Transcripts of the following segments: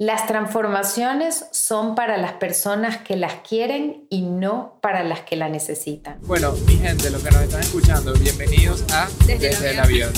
Las transformaciones son para las personas que las quieren y no para las que la necesitan. Bueno, mi gente, los que nos están escuchando, bienvenidos a Desde, el avión.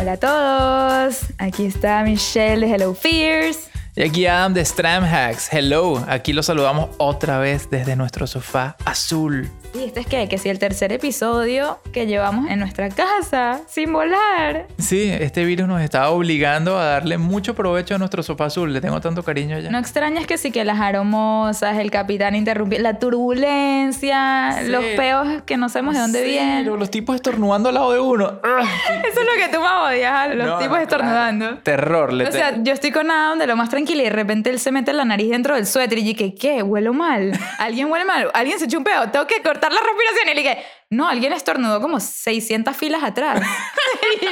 Hola a todos, aquí está Michelle de Hello Fears. Y aquí Adam de Stram Hacks. Hello, aquí los saludamos otra vez desde nuestro sofá azul. Y este es que, que si el tercer episodio que llevamos en nuestra casa sin volar. Sí, este virus nos está obligando a darle mucho provecho a nuestro sofá azul. Le tengo tanto cariño ya. No extrañas que sí que las aromosas, el capitán interrumpió, la turbulencia, los peos que no sabemos de dónde vienen. Los tipos estornudando al lado de uno. Eso es lo que tú más odias, los tipos estornudando. Terror. Le o sea, yo estoy con Adam de lo más tranquilo y de repente él se mete la nariz dentro del suéter y dije, ¿qué? ¿Huelo mal? ¿Alguien huele mal? ¿Alguien se echó un peo? Tengo que cortar la respiración. Y le dije, no, alguien estornudó como 600 filas atrás. y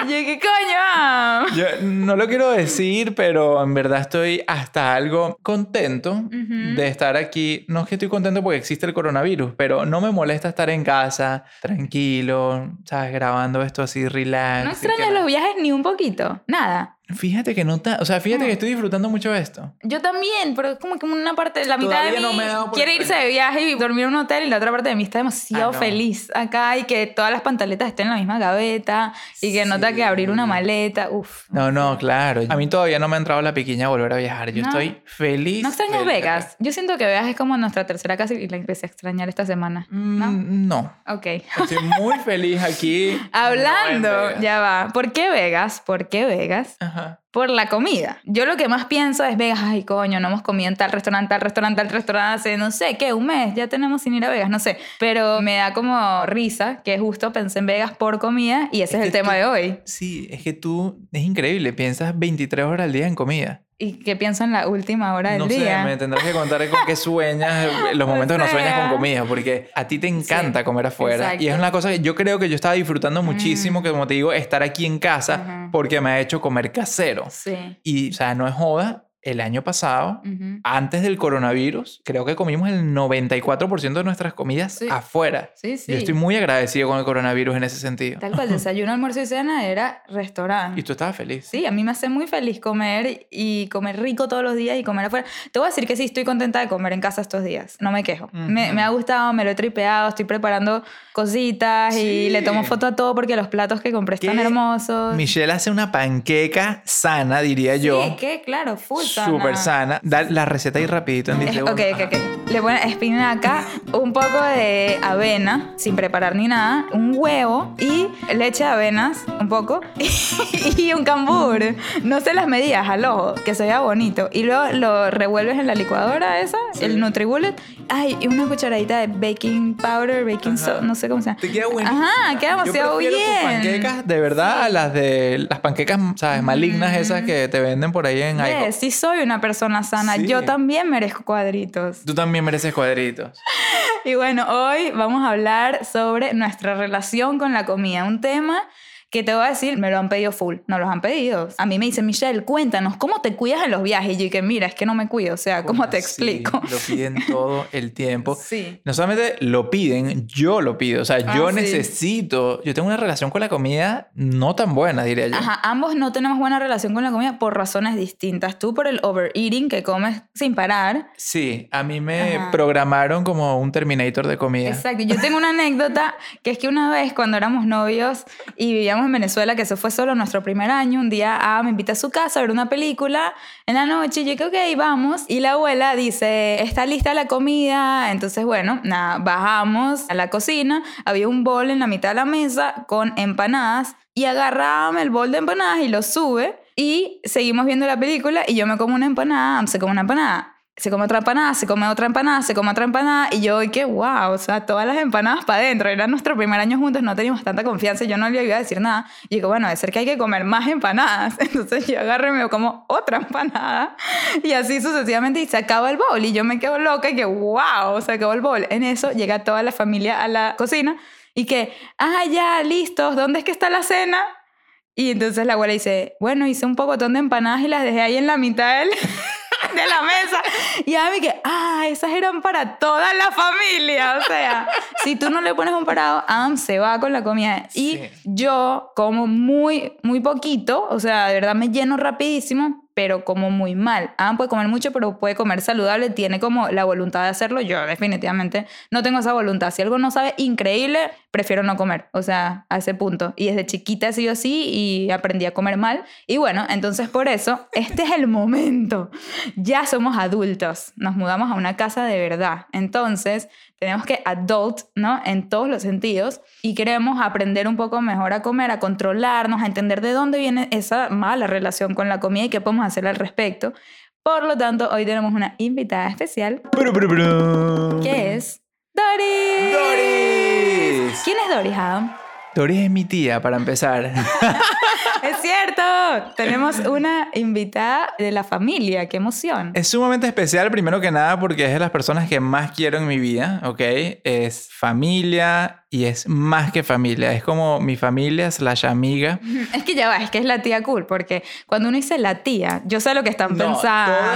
yo, ¿qué coño? Yo no lo quiero decir, pero en verdad estoy hasta algo contento de estar aquí. No es que estoy contento porque existe el coronavirus, pero no me molesta estar en casa, tranquilo, ¿sabes? Grabando esto así, relax. ¿No extrañas los viajes ni un poquito? Nada. Fíjate que no está, o sea, fíjate que estoy disfrutando mucho esto. Yo también, pero es como que una parte, la mitad de mí quiere irse de viaje y dormir en un hotel y la otra parte de mí está demasiado ah, feliz acá y que todas las pantaletas estén en la misma gaveta y que no tenga que abrir una maleta, uf. No, no, claro. A mí todavía no me ha entrado la piquiña a volver a viajar. Yo estoy feliz. ¿No extrañas Vegas? Yo siento que Vegas es como nuestra tercera casa y la empecé a extrañar esta semana. ¿No? Mm, no. Ok. Estoy muy feliz aquí. Hablando, ya va. ¿Por qué Vegas? ¿Por qué Vegas? Ajá por la comida. Yo lo que más pienso es Vegas, ay coño, no hemos comido en tal restaurante, tal restaurante, tal restaurante hace, no sé, ¿qué? Un mes, ya tenemos sin ir a Vegas, no sé. Pero me da como risa que justo pensé en Vegas por comida y ese es, el tema de hoy. Sí, es que tú, es increíble, piensas 23 horas al día en comida. ¿Y qué pienso en la última hora del día? No sé, me tendrás que contar con qué sueñas, los momentos que no sueñas con comida, porque a ti te encanta comer afuera. Y es una cosa que yo creo que yo estaba disfrutando muchísimo, que como te digo, estar aquí en casa, porque me ha hecho comer casero. Sí. Y, o sea, no es joda, el año pasado, antes del coronavirus, creo que comimos el 94% de nuestras comidas afuera. Sí, sí. Yo estoy muy agradecido con el coronavirus en ese sentido. Tal cual, desayuno, almuerzo y cena era restaurante. Y tú estabas feliz. Sí, a mí me hace muy feliz comer y comer rico todos los días y comer afuera. Te voy a decir que sí, estoy contenta de comer en casa estos días. No me quejo. me, me, ha gustado, me lo he tripeado, estoy preparando cositas y le tomo foto a todo porque los platos que compré están hermosos. Michelle hace una panqueca sana, diría yo. Sí, que claro, full Súper sana. Da la receta ahí rapidito en 10 segundos. Ok, ok, ok. Le ponen espinaca, un poco de avena, sin preparar ni nada, un huevo y leche de avenas, un poco, y un cambur. No sé las medidas al ojo, que se vea bonito. Y luego lo revuelves en la licuadora esa, el NutriBullet. Ay, y una cucharadita de baking powder, baking soda, no sé cómo se llama. Te queda bueno. Ajá, queda demasiado Yo bien. Tus panquecas, de verdad, las de las panquecas, ¿sabes? Malignas esas que te venden por ahí en sí, Sí, soy una persona sana. Yo también merezco cuadritos. Tú también mereces cuadritos. y bueno, hoy vamos a hablar sobre nuestra relación con la comida. Un tema que te voy a decir, me lo han pedido full, no los han pedido. A mí me dicen, Michelle, cuéntanos, ¿cómo te cuidas en los viajes? Y yo que mira, es que no me cuido, o sea, ¿cómo, te explico? Lo piden todo el tiempo. Sí. No solamente lo piden, yo lo pido, o sea, yo ah, necesito, yo tengo una relación con la comida no tan buena, diría yo. Ajá, ambos no tenemos buena relación con la comida por razones distintas. Tú por el overeating, que comes sin parar. Sí, a mí me programaron como un Terminator de comida. Exacto, yo tengo una anécdota que es que una vez cuando éramos novios y vivíamos en Venezuela, que eso fue solo nuestro primer año, un día ah, me invita a su casa a ver una película en la noche, y yo dije, ok, vamos, y la abuela dice, está lista la comida, entonces bueno, nada, bajamos a la cocina, había un bol en la mitad de la mesa con empanadas, y agarraba el bol de empanadas y lo sube, y seguimos viendo la película, y yo me como una empanada, se como una empanada, se come otra empanada, se come otra empanada, se come otra empanada. Y yo, qué wow, o sea, todas las empanadas para adentro. Era nuestro primer año juntos, no teníamos tanta confianza, yo no le iba a decir nada. Y digo, bueno, debe ser que hay que comer más empanadas. Entonces yo agarro y me como otra empanada. Y así sucesivamente, y se acaba el bowl. Y yo me quedo loca y que, wow, se acabó el bowl. En eso llega toda la familia a la cocina y que, ah, ya, listos, ¿dónde es que está la cena? Y entonces la abuela dice, bueno, hice un pocotón de empanadas y las dejé ahí en la mitad del de la mesa. Y a mí que, ah, esas eran para toda la familia. O sea, si tú no le pones un parado, Adam se va con la comida. Y Sí. yo como muy, muy poquito, o sea, de verdad me lleno rapidísimo, pero como muy mal. Adam puede comer mucho, pero puede comer saludable, tiene como la voluntad de hacerlo. Yo definitivamente no tengo esa voluntad. Si algo no sabe increíble, prefiero no comer. O sea, a ese punto. Y desde chiquita he sido así y aprendí a comer mal. Y bueno, entonces por eso, este es el momento. Ya somos adultos. Nos mudamos a una casa de verdad. Entonces, tenemos que adult, ¿no? En todos los sentidos. Y queremos aprender un poco mejor a comer, a controlarnos, a entender de dónde viene esa mala relación con la comida y qué podemos hacer al respecto. Por lo tanto, hoy tenemos una invitada especial que es Doris. Doris. ¿Quién es Doris, Adam? Doris es mi tía, para empezar. Es cierto, tenemos una invitada de la familia, qué emoción. Es sumamente especial, primero que nada, porque es de las personas que más quiero en mi vida, ¿ok? Es familia y es más que familia. Es como mi familia slash amiga. Es que ya va, es que es la tía cool, porque cuando uno dice la tía, yo sé lo que están No, todas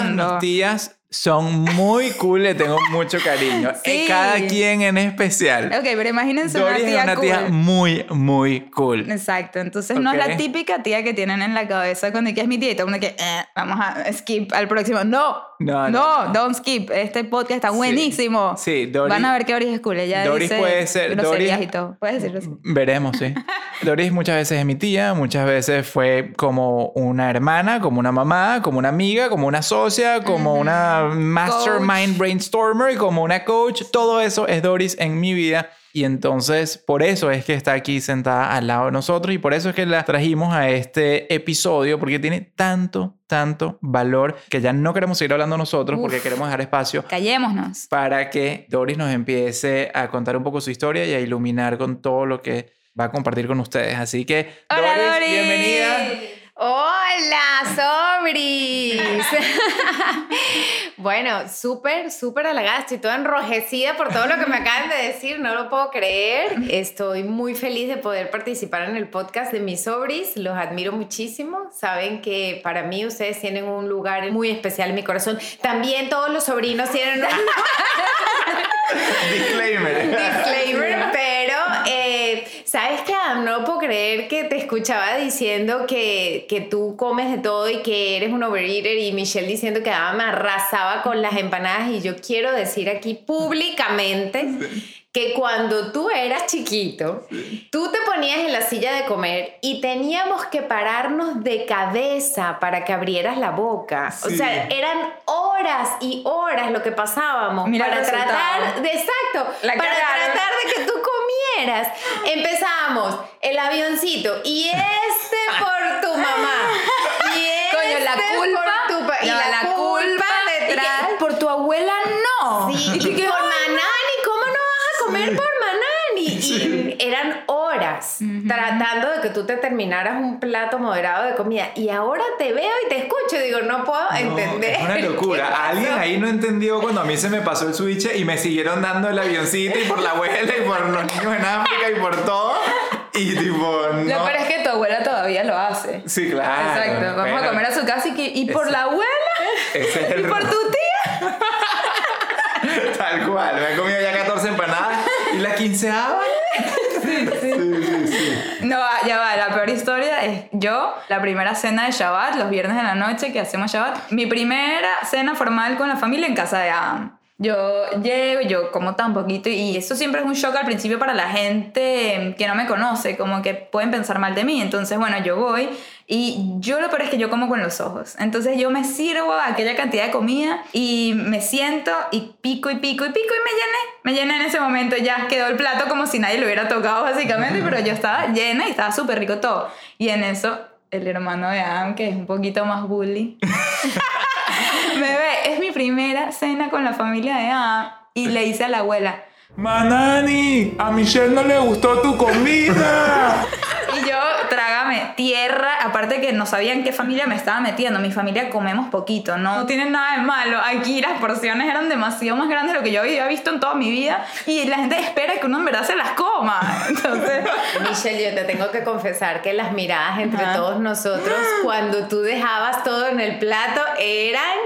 pensando. mis tías son muy cool, le tengo mucho cariño. Sí. Cada quien en especial. Ok, pero imagínense Doris una es tía una cool. tía muy, muy cool. Exacto, entonces no es la típica tía que tienen en la cabeza cuando que es mi tía y todo el mundo que eh, vamos a skip al próximo. No, No, no, no, don't skip. Este podcast está buenísimo. Sí, Doris- Van a ver que Doris es cool. Ella Doris dice puede ser- Doris- y todo. Puedes decirlo así. Veremos, sí. Doris muchas veces es mi tía, muchas veces fue como una hermana, como una mamá, como una amiga, como una socia, como una mastermind brainstormer, como una coach. Todo eso es Doris en mi vida. Y entonces por eso es que está aquí sentada al lado de nosotros y por eso es que la trajimos a este episodio porque tiene tanto, tanto valor que ya no queremos seguir hablando nosotros porque Uf. queremos dejar espacio Callémonos. para que Doris nos empiece a contar un poco su historia y a iluminar con todo lo que va a compartir con ustedes. Así que, Hola, Doris. bienvenida. Hola, sobris. bueno, súper, súper halagada. Estoy toda enrojecida por todo lo que me acaban de decir. No lo puedo creer. Estoy muy feliz de poder participar en el podcast de mis sobris. Los admiro muchísimo. Saben que para mí ustedes tienen un lugar muy especial en mi corazón. También todos los sobrinos tienen un Disclaimer. disclaimer, pero ¿sabes qué, Adam? No puedo creer que te escuchaba diciendo que, que tú comes de todo y que eres un overeater y Michelle diciendo que Adam arrasaba con las empanadas y yo quiero decir aquí públicamente que cuando tú eras chiquito, tú te ponías en la silla de comer y teníamos que pararnos de cabeza para que abrieras la boca. O Sí. sea, eran horas y horas lo que pasábamos Mira para tratar de exacto, La para cagaron. tratar de que tú comieras. Empezamos el avioncito y este por tu mamá. Y este Coño, la culpa. por tu pa- y la, culpa, y que detrás. por tu abuela no. Sí, Y que, por. Manani, ¿cómo no vas a comer por Manani? Y eran horas tratando de que tú te terminaras un plato moderado de comida. Y ahora te veo y te escucho y digo, no puedo entender. Es una locura. Alguien ahí no entendió cuando a mí se me pasó el switch y me siguieron dando el avioncito y por la abuela y por los niños en África y por todo. Y tipo, no. Lo peor es que tu abuela todavía lo hace. Sí, claro. Exacto. Vamos a comer a su casa y, que, y por Ese- la abuela y por tu tía. Tal cual. Me he comido ya 14 empanadas y la quinceava. Sí, sí, sí. No, ya va, la peor historia es yo, la primera cena de Shabbat, los viernes de la noche que hacemos Shabbat, mi primera cena formal con la familia en casa de Adam. Yo llego, yo como tan poquito y eso siempre es un shock al principio para la gente que no me conoce, como que pueden pensar mal de mí. Entonces, bueno, yo voy y yo lo peor es que yo como con los ojos. Entonces yo me sirvo aquella cantidad de comida y me siento y pico y pico y pico y me llené. Me llené en ese momento, ya quedó el plato como si nadie lo hubiera tocado básicamente, pero yo estaba llena y estaba súper rico todo. Y en eso, el hermano de Adam, que es un poquito más bully, ve, es mi primera cena con la familia de Adam y le dice a la abuela, Manani, a Michelle no le gustó tu comida. Y yo, trágame tierra, aparte que no sabían qué familia me estaba metiendo. Mi familia comemos poquito, no tienen nada de malo. Aquí las porciones eran demasiado más grandes de lo que yo había visto en toda mi vida y la gente espera que uno en verdad se las coma. Entonces, Michelle, yo te tengo que confesar que las miradas entre todos nosotros, cuando tú dejabas todo en el plato, eran,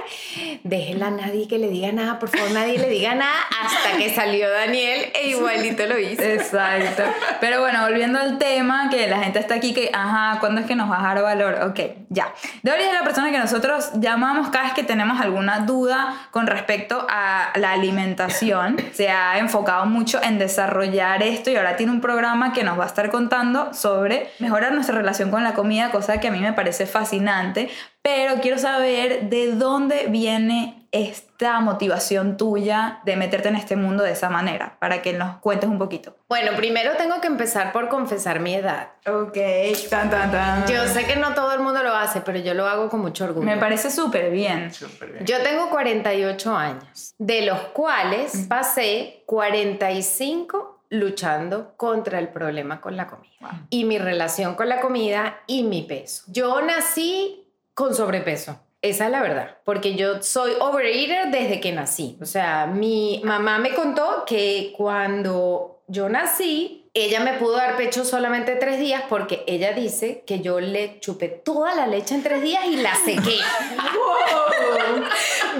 déjela a nadie que le diga nada, por favor, nadie le diga nada, hasta que salió Daniel e igualito lo hizo. Exacto. Pero bueno, volviendo al tema, que la gente está aquí que, ajá, ¿cuándo es que nos va a dar valor? Ok, ya. Doris es la persona que nosotros llamamos cada vez que tenemos alguna duda con respecto a la alimentación. Se ha enfocado mucho en desarrollar esto y ahora tiene un programa que nos va a estar contando sobre mejorar nuestra relación con la comida, cosa que a mí me parece fascinante. Pero quiero saber de dónde viene esta motivación tuya de meterte en este mundo de esa manera, para que nos cuentes un poquito. Bueno, primero tengo que empezar por confesar mi edad. Ok, tan, tan, tan. Yo sé que no todo el mundo lo hace, pero yo lo hago con mucho orgullo. Me parece súper bien. Súper bien. Yo tengo 48 años, de los cuales pasé 45 luchando contra el problema con la comida y mi relación con la comida y mi peso. Yo nací con sobrepeso. Esa es la verdad, porque yo soy overeater desde que nací. O sea, mi mamá me contó que cuando yo nací, ella me pudo dar pecho solamente tres días porque ella dice que yo le chupé toda la leche en tres días y la sequé.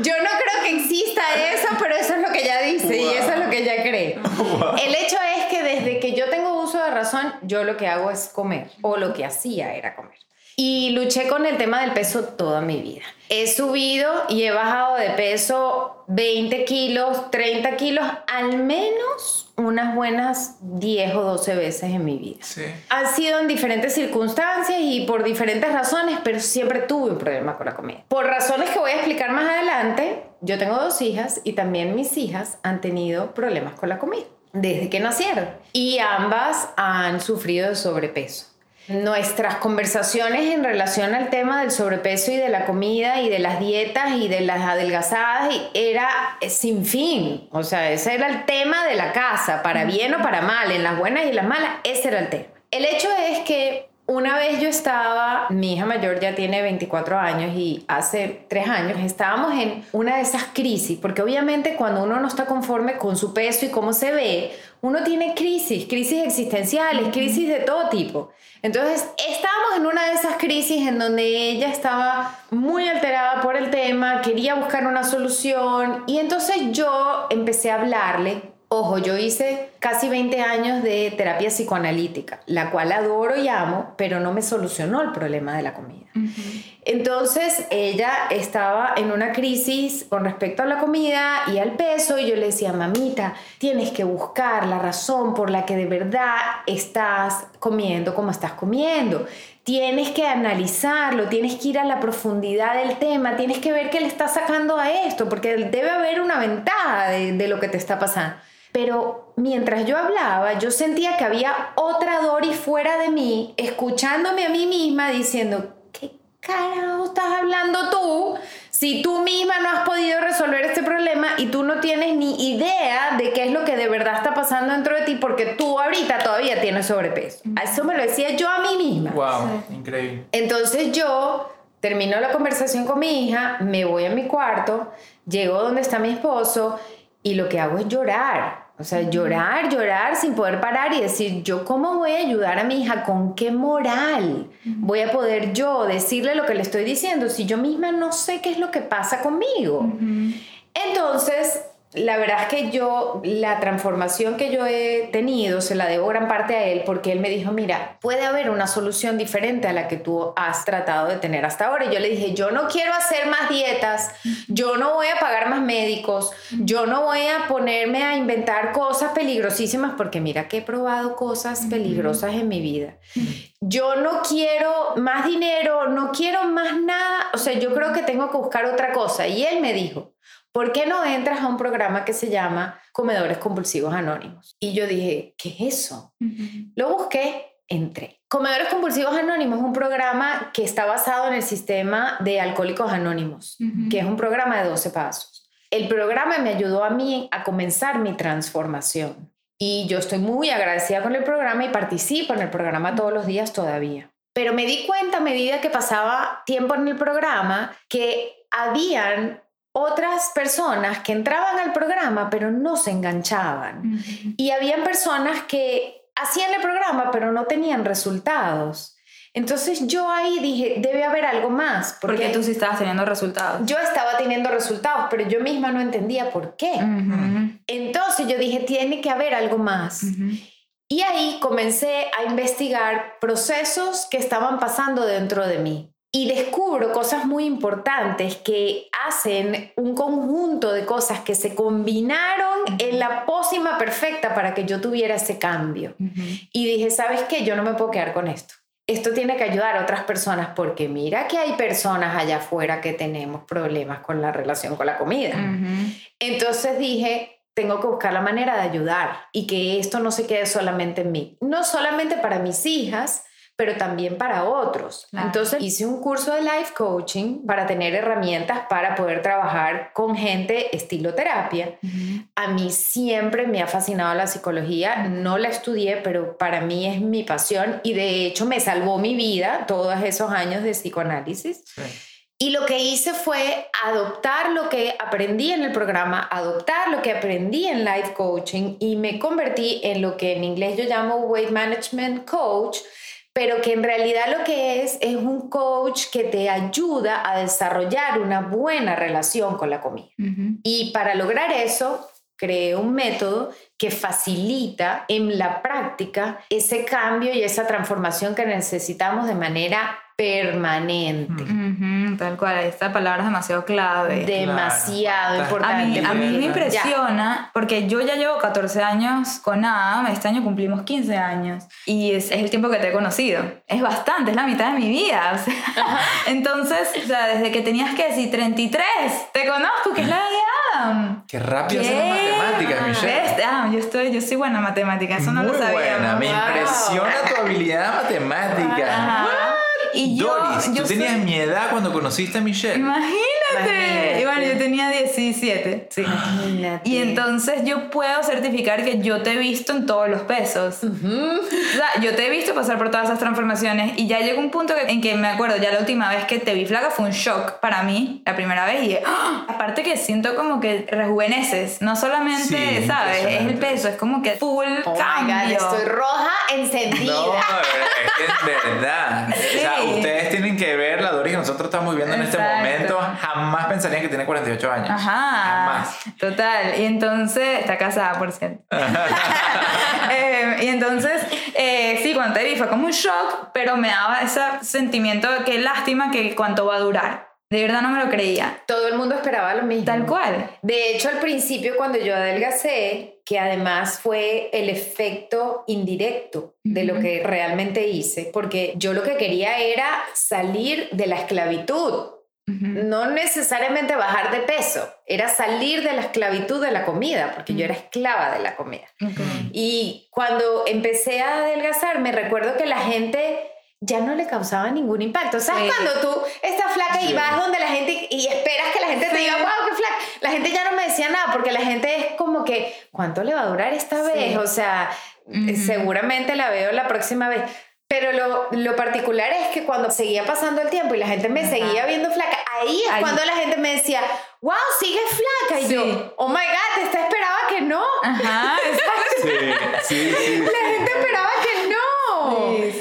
Yo no creo que exista eso, pero eso es lo que ella dice y eso es lo que ella cree. El hecho es que desde que yo tengo uso de razón, yo lo que hago es comer, o lo que hacía era comer. Y luché con el tema del peso toda mi vida. He subido y he bajado de peso 20 kilos, 30 kilos, al menos unas buenas 10 o 12 veces en mi vida. Sí. Ha sido en diferentes circunstancias y por diferentes razones, pero siempre tuve un problema con la comida. Por razones que voy a explicar más adelante, yo tengo dos hijas y también mis hijas han tenido problemas con la comida desde que nacieron y ambas han sufrido de sobrepeso. Nuestras conversaciones en relación al tema del sobrepeso y de la comida y de las dietas y de las adelgazadas era sin fin. O sea, ese era el tema de la casa, para bien o para mal, en las buenas y las malas, ese era el tema. El hecho es que una vez yo estaba, mi hija mayor ya tiene 24 años y hace 3 años estábamos en una de esas crisis, porque obviamente cuando uno no está conforme con su peso y cómo se ve, uno tiene crisis, crisis existenciales, crisis de todo tipo. Entonces estábamos en una de esas crisis en donde ella estaba muy alterada por el tema, quería buscar una solución y entonces yo empecé a hablarle Ojo, yo hice casi 20 años de terapia psicoanalítica, la cual adoro y amo, pero no me solucionó el problema de la comida. Entonces ella estaba en una crisis con respecto a la comida y al peso y yo le decía, mamita, tienes que buscar la razón por la que de verdad estás comiendo como estás comiendo. Tienes que analizarlo, tienes que ir a la profundidad del tema, tienes que ver qué le está sacando a esto, porque debe haber una ventaja de, de lo que te está pasando. Pero mientras yo hablaba, yo sentía que había otra Dory fuera de mí, escuchándome a mí misma diciendo, ¿qué carajo estás hablando tú? Si tú misma no has podido resolver este problema y tú no tienes ni idea de qué es lo que de verdad está pasando dentro de ti, porque tú ahorita todavía tienes sobrepeso. A eso me lo decía yo a mí misma. Wow, increíble. Entonces yo termino la conversación con mi hija, me voy a mi cuarto, llego donde está mi esposo y lo que hago es llorar. O sea, llorar, llorar sin poder parar y decir, yo cómo voy a ayudar a mi hija, con qué moral voy a poder yo decirle lo que le estoy diciendo si yo misma no sé qué es lo que pasa conmigo. Entonces, la verdad es que yo, la transformación que yo he tenido, se la debo gran parte a él, porque él me dijo, mira, puede haber una solución diferente a la que tú has tratado de tener hasta ahora. Y yo le dije, yo no quiero hacer más dietas, yo no voy a pagar más médicos, yo no voy a ponerme a inventar cosas peligrosísimas, porque mira que he probado cosas peligrosas en mi vida. Yo no quiero más dinero, no quiero más nada, o sea, yo creo que tengo que buscar otra cosa. Y él me dijo, ¿por qué no entras a un programa que se llama Comedores Compulsivos Anónimos? Y yo dije, ¿qué es eso? Lo busqué, entré. Comedores Compulsivos Anónimos es un programa que está basado en el sistema de Alcohólicos Anónimos, que es un programa de 12 pasos. El programa me ayudó a mí a comenzar mi transformación. Y yo estoy muy agradecida con el programa y participo en el programa todos los días todavía. Pero me di cuenta a medida que pasaba tiempo en el programa que habían otras personas que entraban al programa pero no se enganchaban. Y habían personas que hacían el programa pero no tenían resultados. Entonces yo ahí dije, debe haber algo más. Porque, tú sí estabas teniendo resultados. Yo estaba teniendo resultados, pero yo misma no entendía por qué. Entonces yo dije, tiene que haber algo más. Y ahí comencé a investigar procesos que estaban pasando dentro de mí. Y descubro cosas muy importantes que hacen un conjunto de cosas que se combinaron en la pócima perfecta para que yo tuviera ese cambio. Y dije, ¿sabes qué? Yo no me puedo quedar con esto esto tiene que ayudar a otras personas porque mira que hay personas allá afuera que tenemos problemas con la relación con la comida. Entonces dije, tengo que buscar la manera de ayudar y que esto no se quede solamente en mí. No solamente para mis hijas, pero también para otros. Entonces hice un curso de life coaching para tener herramientas para poder trabajar con gente estilo terapia. A mí siempre me ha fascinado la psicología, no la estudié, pero para mí es mi pasión y de hecho me salvó mi vida todos esos años de psicoanálisis. Y lo que hice fue adoptar lo que aprendí en el programa, adoptar lo que aprendí en life coaching y me convertí en lo que en inglés yo llamo weight management coach, pero que en realidad lo que es es un coach que te ayuda a desarrollar una buena relación con la comida. Y para lograr eso, creé un método que facilita en la práctica ese cambio y esa transformación que necesitamos de manera permanente. tal cual, esta palabra es demasiado clave. Demasiado importante. A mí, me impresiona, porque yo ya llevo 14 años con Adam, este año cumplimos 15 años, y es, el tiempo que te he conocido. Es bastante, es la mitad de mi vida. entonces, o sea, desde que tenías que decir 33, te conozco, que es la de Adam. Qué rápido son las matemáticas, Michelle. Ah, yo, estoy, yo soy buena en matemáticas, eso no lo sabía. buena, me impresiona tu habilidad matemática. Y yo, Doris, tú tenías mi edad cuando conociste a Michelle. Imagínate. Y bueno, yo tenía 17. Sí. Y entonces yo puedo certificar que yo te he visto en todos los pesos. O sea, yo te he visto pasar por todas esas transformaciones y ya llegó un punto en que me acuerdo, ya la última vez que te vi flaca fue un shock para mí, la primera vez. Y ¡ah! aparte que siento como que rejuveneces, no solamente, ¿sabes? Es el peso, es como que full oh cambio. estoy roja encendida. No, es verdad. O sea, ustedes tienen que ver nosotros estamos viendo en este momento. Jamás pensarían que tiene 48 años. Ajá. Jamás. Total. Y entonces, está casada, por cierto. eh, y entonces, eh, sí, cuando te vi fue como un shock, pero me daba ese sentimiento de que lástima que cuánto va a durar. De verdad no me lo creía. Todo el mundo esperaba lo mismo. Tal cual. De hecho, al principio cuando yo adelgacé, que además fue el efecto indirecto de lo que realmente hice, porque yo lo que quería era salir de la esclavitud. No necesariamente bajar de peso, era salir de la esclavitud de la comida, porque yo era esclava de la comida. Y cuando empecé a adelgazar, me recuerdo que la gente ya no le causaba ningún impacto. ¿Sabes cuando tú estás flaca y vas donde la gente y esperas que la gente te diga, wow, qué flaca? La gente ya no me decía nada porque la gente es como que, ¿cuánto le va a durar esta vez? O sea, seguramente la veo la próxima vez. Pero lo, lo, particular es que cuando seguía pasando el tiempo y la gente me seguía viendo flaca, ahí es cuando la gente me decía, wow, sigue flaca. Y yo, oh my God, esta esperaba que no. Ajá, Sí, sí, sí, la gente esperaba que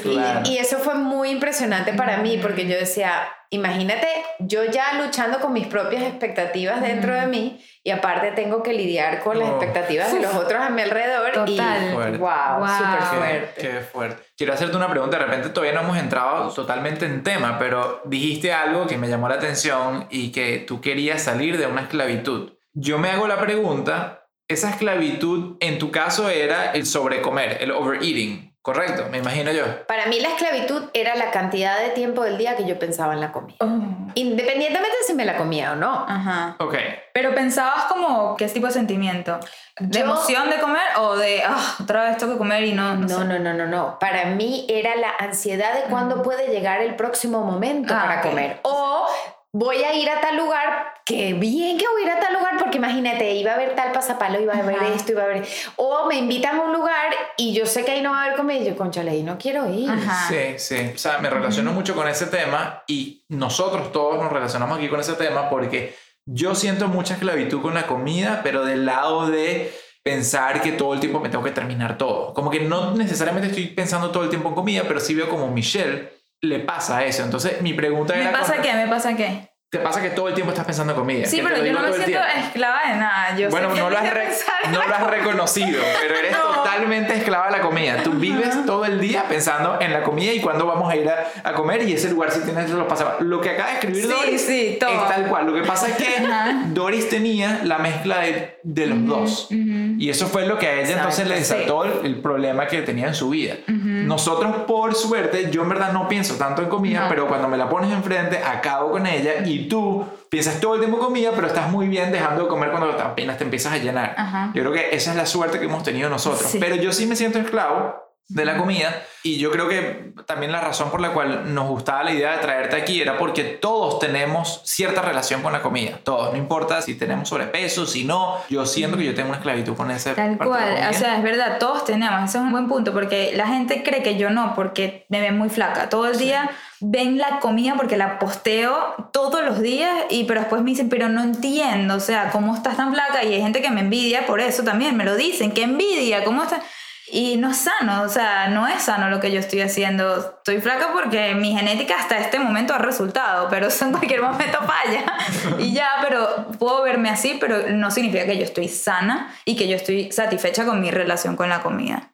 no. Y, eso fue muy impresionante para mí porque yo decía, imagínate, yo ya luchando con mis propias expectativas dentro de mí y aparte tengo que lidiar con las expectativas de los otros a mi alrededor. Total. Y, wow, súper fuerte. Qué, fuerte. Quiero hacerte una pregunta, de repente todavía no hemos entrado totalmente en tema, pero dijiste algo que me llamó la atención y que tú querías salir de una esclavitud. Yo me hago la pregunta, esa esclavitud en tu caso era el sobrecomer, el overeating. Correcto, me imagino yo. Para mí la esclavitud era la cantidad de tiempo del día que yo pensaba en la comida. Oh. Independientemente de si me la comía o no. Ajá. Ok. Pero pensabas como qué tipo de sentimiento. ¿De emoción de comer o de ah, otra vez tengo que comer y no? No, no, no, no, no, Para mí era la ansiedad de cuándo puede llegar el próximo momento ah, para comer. O voy a ir a tal lugar, que bien que voy a ir a tal lugar, porque imagínate, iba a ver tal pasapalo, iba a ver Ajá. esto, iba a ver... O me invitan a un lugar y yo sé que ahí no va a haber comida y yo, conchale, ahí no quiero ir. Ajá. Sí, sí. O sea, me relaciono mucho con ese tema y nosotros todos nos relacionamos aquí con ese tema porque yo siento mucha esclavitud con la comida, pero del lado de pensar que todo el tiempo me tengo que terminar todo. Como que no necesariamente estoy pensando todo el tiempo en comida, pero sí veo como Michelle le pasa eso. Entonces, mi pregunta ¿Me era... pasa con- qué? ¿Me pasa qué? Te pasa que todo el tiempo estás pensando en comida. Sí, pero yo no me siento esclava de nada. Yo Bueno, no lo, has re- no lo has reconocido, pero eres No. Totalmente esclava de la comida. Tú vives todo el día pensando en la comida y cuándo vamos a ir a, a comer y ese lugar si tienes los pasapas. Lo que acaba de escribir Sí, Doris sí, es tal cual. Lo que pasa es que Ajá. Doris tenía la mezcla de, de los dos. Y eso fue lo que a ella entonces le desató el, el problema que tenía en su vida. Nosotros, por suerte, yo en verdad no pienso tanto en comida, No. pero cuando me la pones enfrente, acabo con ella y tú piensas todo el tiempo comida, pero estás muy bien dejando de comer cuando apenas te empiezas a llenar. Ajá. Yo creo que esa es la suerte que hemos tenido nosotros. Sí. Pero yo sí me siento esclavo de la comida y yo creo que también la razón por la cual nos gustaba la idea de traerte aquí era porque todos tenemos cierta relación con la comida, todos, no importa si tenemos sobrepeso, si no, yo siento que yo tengo una esclavitud con ese Tal parte de la cual, o sea, es verdad, todos tenemos, eso es un buen punto, porque la gente cree que yo no, porque me ven muy flaca. Todo el día ven la comida porque la posteo todos los días, y pero después me dicen, pero no entiendo, o sea, ¿cómo estás tan flaca? Y hay gente que me envidia por eso también, me lo dicen, que envidia, ¿cómo estás? Y no es sano, o sea, no es sano lo que yo estoy haciendo. Estoy flaca porque mi genética hasta este momento ha resultado, pero eso en cualquier momento falla. Y ya, pero puedo verme así, pero no significa que yo estoy sana y que yo estoy satisfecha con mi relación con la comida.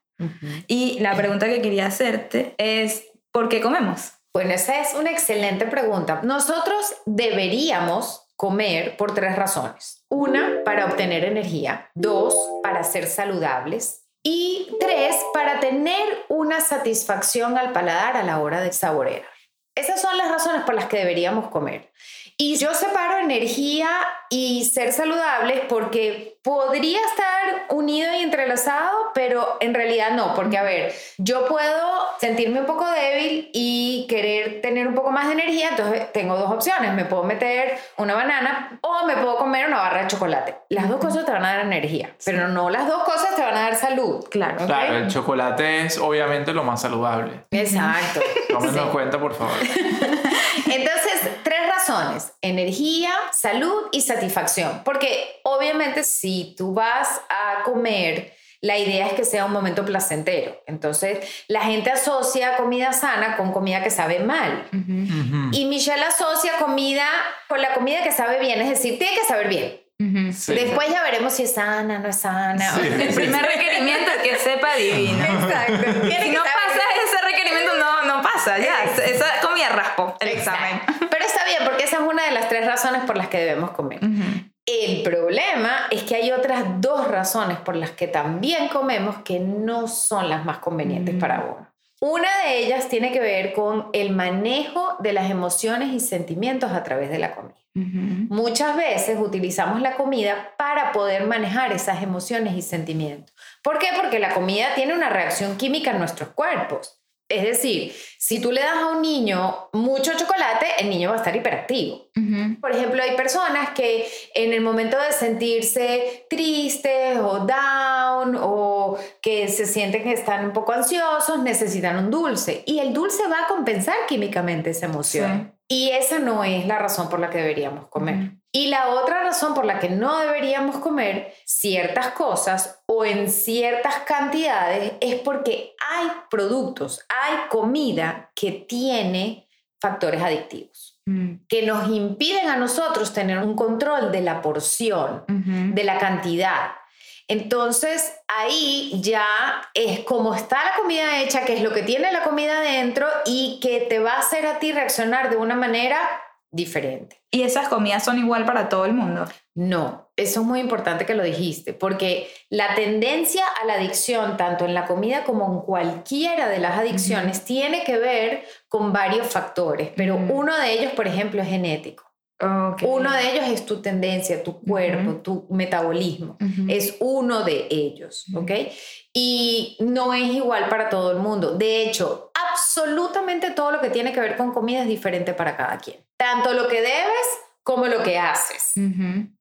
Y la pregunta que quería hacerte es, ¿por qué comemos? Bueno, esa es una excelente pregunta. Nosotros deberíamos comer por tres razones. Una, para obtener energía. Dos, para ser saludables. Y tres, para tener una satisfacción al paladar a la hora de saborear. Esas son las razones por las que deberíamos comer. Y yo separo energía y ser saludables porque podría estar unido y entrelazado, pero en realidad no, porque a ver, yo puedo sentirme un poco débil y querer tener un poco más de energía, entonces tengo dos opciones, me puedo meter una banana o me puedo comer una barra de chocolate. Las dos cosas te van a dar energía, pero no las dos cosas te van a dar salud. Claro. ¿ok? Claro, el chocolate es obviamente lo más saludable. Exacto. Tómenos Sí. cuenta, por favor. Entonces, razones, energía, salud y satisfacción. Porque obviamente si tú vas a comer, la idea es que sea un momento placentero. Entonces, la gente asocia comida sana con comida que sabe mal. Y Michelle asocia comida con la comida que sabe bien, es decir, tiene que saber bien. Sí. Después ya veremos si es sana, no es sana. Sí. El primer requerimiento es que sepa divino. Exacto. Tiene Si que no saber pasa no pasa, ya. Esa comida raspo el examen. Pero está bien, porque esa es una de las tres razones por las que debemos comer. El problema es que hay otras dos razones por las que también comemos que no son las más convenientes para uno. Una de ellas tiene que ver con el manejo de las emociones y sentimientos a través de la comida. Muchas veces utilizamos la comida para poder manejar esas emociones y sentimientos. ¿Por qué? Porque la comida tiene una reacción química en nuestros cuerpos. Es decir, si tú le das a un niño mucho chocolate, el niño va a estar hiperactivo. Por ejemplo, hay personas que en el momento de sentirse tristes o down o que se sienten que están un poco ansiosos, necesitan un dulce. Y el dulce va a compensar químicamente esa emoción. Y esa no es la razón por la que deberíamos comer. Y la otra razón por la que no deberíamos comer ciertas cosas o en ciertas cantidades es porque hay productos, hay comida que tiene factores adictivos que nos impiden a nosotros tener un control de la porción, de la cantidad. Entonces ahí ya es como está la comida hecha, que es lo que tiene la comida dentro y que te va a hacer a ti reaccionar de una manera diferente. Y esas comidas son igual para todo el mundo. No, eso es muy importante que lo dijiste, porque la tendencia a la adicción, tanto en la comida como en cualquiera de las adicciones, tiene que ver con varios factores, pero uno de ellos, por ejemplo, es genético. Uno de ellos es tu tendencia, tu cuerpo, tu metabolismo. Ujú. Es uno de ellos, ¿ok? Y no es igual para todo el mundo. De hecho, absolutamente todo lo que tiene que ver con comida es diferente para cada quien. Tanto lo que debes como lo que haces.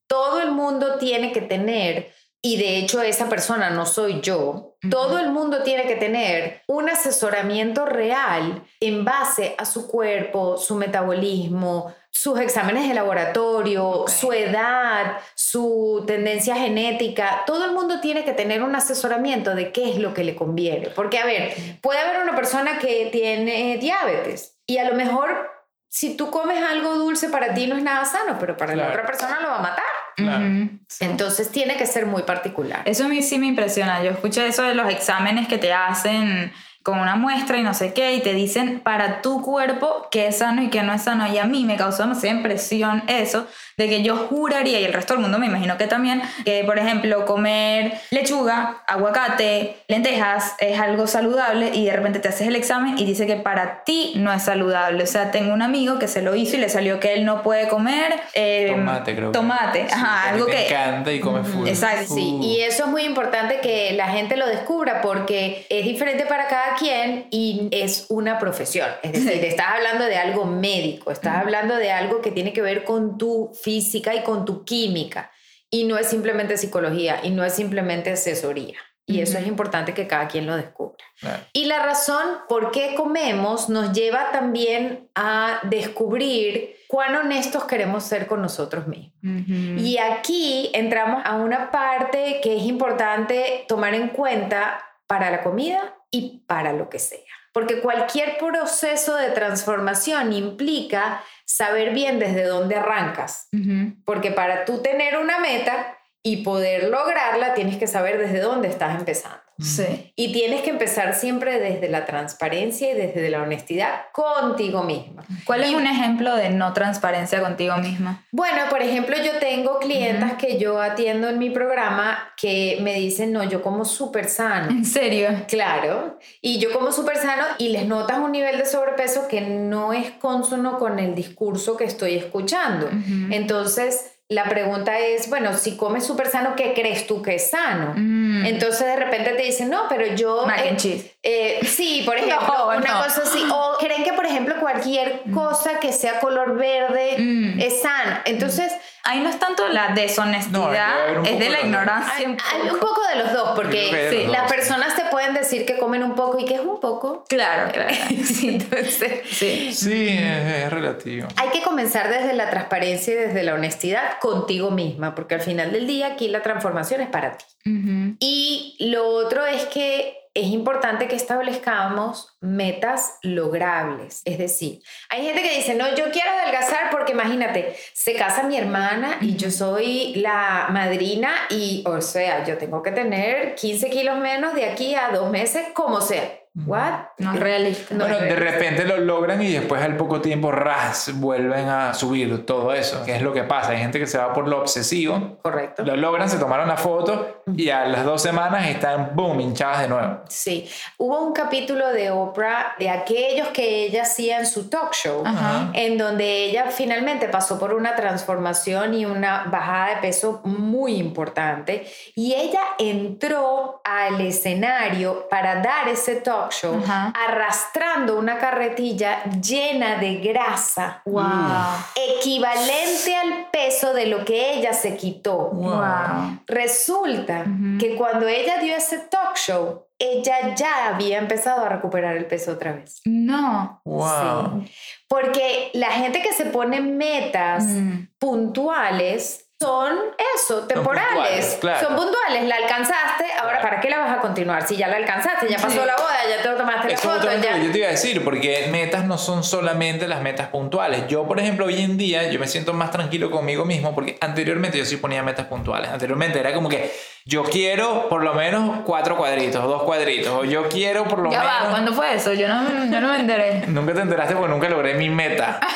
Todo el mundo tiene que tener y de hecho esa persona no soy yo, todo el mundo tiene que tener un asesoramiento real en base a su cuerpo, su metabolismo, sus exámenes de laboratorio, su edad, su tendencia genética. Todo el mundo tiene que tener un asesoramiento de qué es lo que le conviene. Porque, a ver, puede haber una persona que tiene diabetes y a lo mejor si tú comes algo dulce para ti no es nada sano, pero para la otra persona lo va a matar. Entonces tiene que ser muy particular. Eso a mí sí me impresiona. Yo escuché eso de los exámenes que te hacen con una muestra y no sé qué, y te dicen para tu cuerpo qué es sano y qué no es sano. Y a mí me causó demasiada impresión eso, de que yo juraría, y el resto del mundo me imagino que también, que por ejemplo comer lechuga, aguacate, lentejas es algo saludable y de repente te haces el examen y dice que para ti no es saludable. O sea, tengo un amigo que se lo hizo y le salió que él no puede comer eh, tomate, creo. Tomate, ajá, algo que... encanta y come full. Exacto. Sí, y eso es muy importante que la gente lo descubra porque es diferente para cada quien y es una profesión. Es decir, estás hablando de algo médico, estás hablando de algo que tiene que ver con tu física y con tu química. Y no es simplemente psicología y no es simplemente asesoría. Y eso es importante que cada quien lo descubra. Y la razón por qué comemos nos lleva también a descubrir cuán honestos queremos ser con nosotros mismos. Y aquí entramos a una parte que es importante tomar en cuenta para la comida y para lo que sea. Porque cualquier proceso de transformación implica saber bien desde dónde arrancas. Porque para tú tener una meta y poder lograrla, tienes que saber desde dónde estás empezando. Sí. Y tienes que empezar siempre desde la transparencia y desde la honestidad contigo misma. ¿Cuál es un ejemplo de no transparencia contigo misma? Bueno, por ejemplo, yo tengo clientas que yo atiendo en mi programa que me dicen, no, yo como súper sano. ¿En serio? Claro. Y yo como súper sano y les notas un nivel de sobrepeso que no es consono con el discurso que estoy escuchando. Entonces la pregunta es, bueno, si comes súper sano, ¿qué crees tú que es sano? Mm. Entonces de repente te dicen, no, pero yo... Mac eh, cheese. eh, sí, por ejemplo, No, una no. cosa así. O creen que, por ejemplo, cualquier cosa que sea color verde Mm. es sana. Entonces, Ahí no es tanto la deshonestidad, No, es de la ignorancia. hay, un hay un poco. de los dos, porque sí, los las dos. personas te pueden decir que comen un poco y que es un poco. Claro, claro. Sí. Entonces, sí. Sí, es, es relativo. Hay que comenzar desde la transparencia y desde la honestidad contigo misma, porque al final del día aquí la transformación es para ti. Y lo otro es que es importante que establezcamos metas logrables. Es decir, hay gente que dice, no, yo quiero adelgazar porque imagínate, se casa mi hermana y yo soy la madrina y, o sea, yo tengo que tener 15 kilos menos de aquí a dos meses, como sea. ¿What? No es realista. No bueno, es de realista. repente lo logran y después al poco tiempo, ras, vuelven a subir todo eso. Que es lo que pasa. Hay gente que se va por lo obsesivo. Correcto. Lo logran, se tomaron la foto y a las dos semanas están, boom, hinchadas de nuevo. Sí, hubo un capítulo de Oprah de aquellos que ella hacía en su talk show, Ajá. en donde ella finalmente pasó por una transformación y una bajada de peso muy importante y ella entró al escenario para dar ese talk show arrastrando una carretilla llena de grasa Wow. equivalente al peso de lo que ella se quitó. Wow. Resulta que cuando ella dio ese talk show, ella ya había empezado a recuperar el peso otra vez. No. Wow. Sí. Porque la gente que se pone metas Mm. puntuales son eso, temporales. puntuales, claro. Son puntuales, la alcanzaste, ahora. ¿para qué la vas a continuar? Si ya la alcanzaste, ya pasó Sí. la boda, ya te tomaste la Eso es foto, ya... yo te iba a decir, porque metas no son solamente las metas puntuales. Yo, por ejemplo, hoy en día yo me siento más tranquilo conmigo mismo porque anteriormente yo sí ponía metas puntuales. Anteriormente era como que yo quiero por lo menos cuatro cuadritos, dos cuadritos, o yo quiero por lo Ya menos... va, ¿cuándo fue eso? Yo no, yo no me enteré. Nunca te enteraste porque nunca logré mi meta.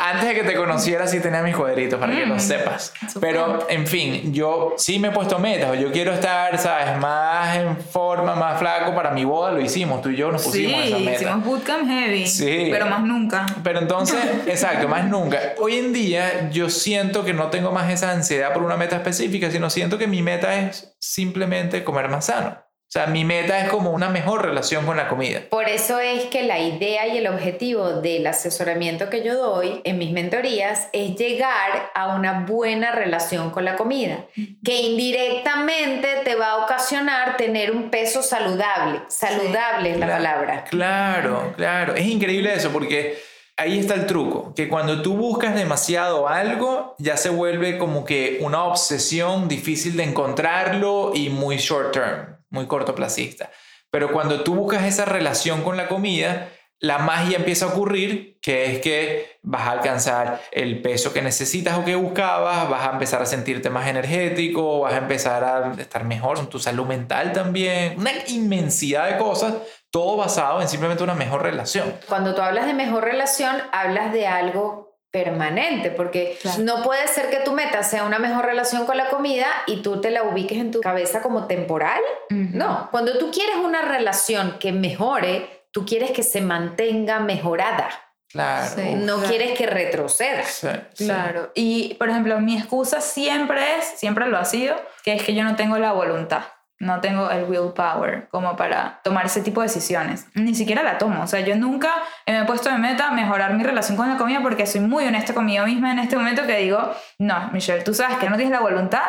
Antes de que te conociera sí tenía mis cuadritos para que lo sepas. Pero, en fin, yo sí me he puesto metas. Yo quiero estar, ¿sabes? Más en forma, más flaco. Para mi boda lo hicimos. Tú y yo nos Sí, pusimos esa meta. hicimos bootcamp heavy. Sí. Pero más nunca. Pero entonces, exacto, más nunca. Hoy en día yo siento que no tengo más esa ansiedad por una meta específica, sino siento que mi meta es simplemente comer más sano. O sea, mi meta es como una mejor relación con la comida. Por eso es que la idea y el objetivo del asesoramiento que yo doy en mis mentorías es llegar a una buena relación con la comida, que indirectamente te va a ocasionar tener un peso saludable. Saludable es la palabra. Claro, claro. Es increíble eso porque ahí está el truco, que cuando tú buscas demasiado algo, ya se vuelve como que una obsesión difícil de encontrarlo y muy short term muy cortoplacista. Pero cuando tú buscas esa relación con la comida, la magia empieza a ocurrir, que es que vas a alcanzar el peso que necesitas o que buscabas, vas a empezar a sentirte más energético, vas a empezar a estar mejor con tu salud mental también, una inmensidad de cosas, todo basado en simplemente una mejor relación. Cuando tú hablas de mejor relación, hablas de algo permanente, porque no puede ser que tu meta sea una mejor relación con la comida y tú te la ubiques en tu cabeza como temporal. No, cuando tú quieres una relación que mejore, tú quieres que se mantenga mejorada. Claro. no quieres que retroceda. claro. Y, por ejemplo, mi excusa siempre es, siempre lo ha sido, que es que yo no tengo la voluntad no tengo el willpower como para tomar ese tipo de decisiones. Ni siquiera la tomo. O sea, yo nunca me he puesto de meta mejorar mi relación con la comida porque soy muy honesta conmigo misma en este momento que digo, no, Michelle, tú sabes que no tienes la voluntad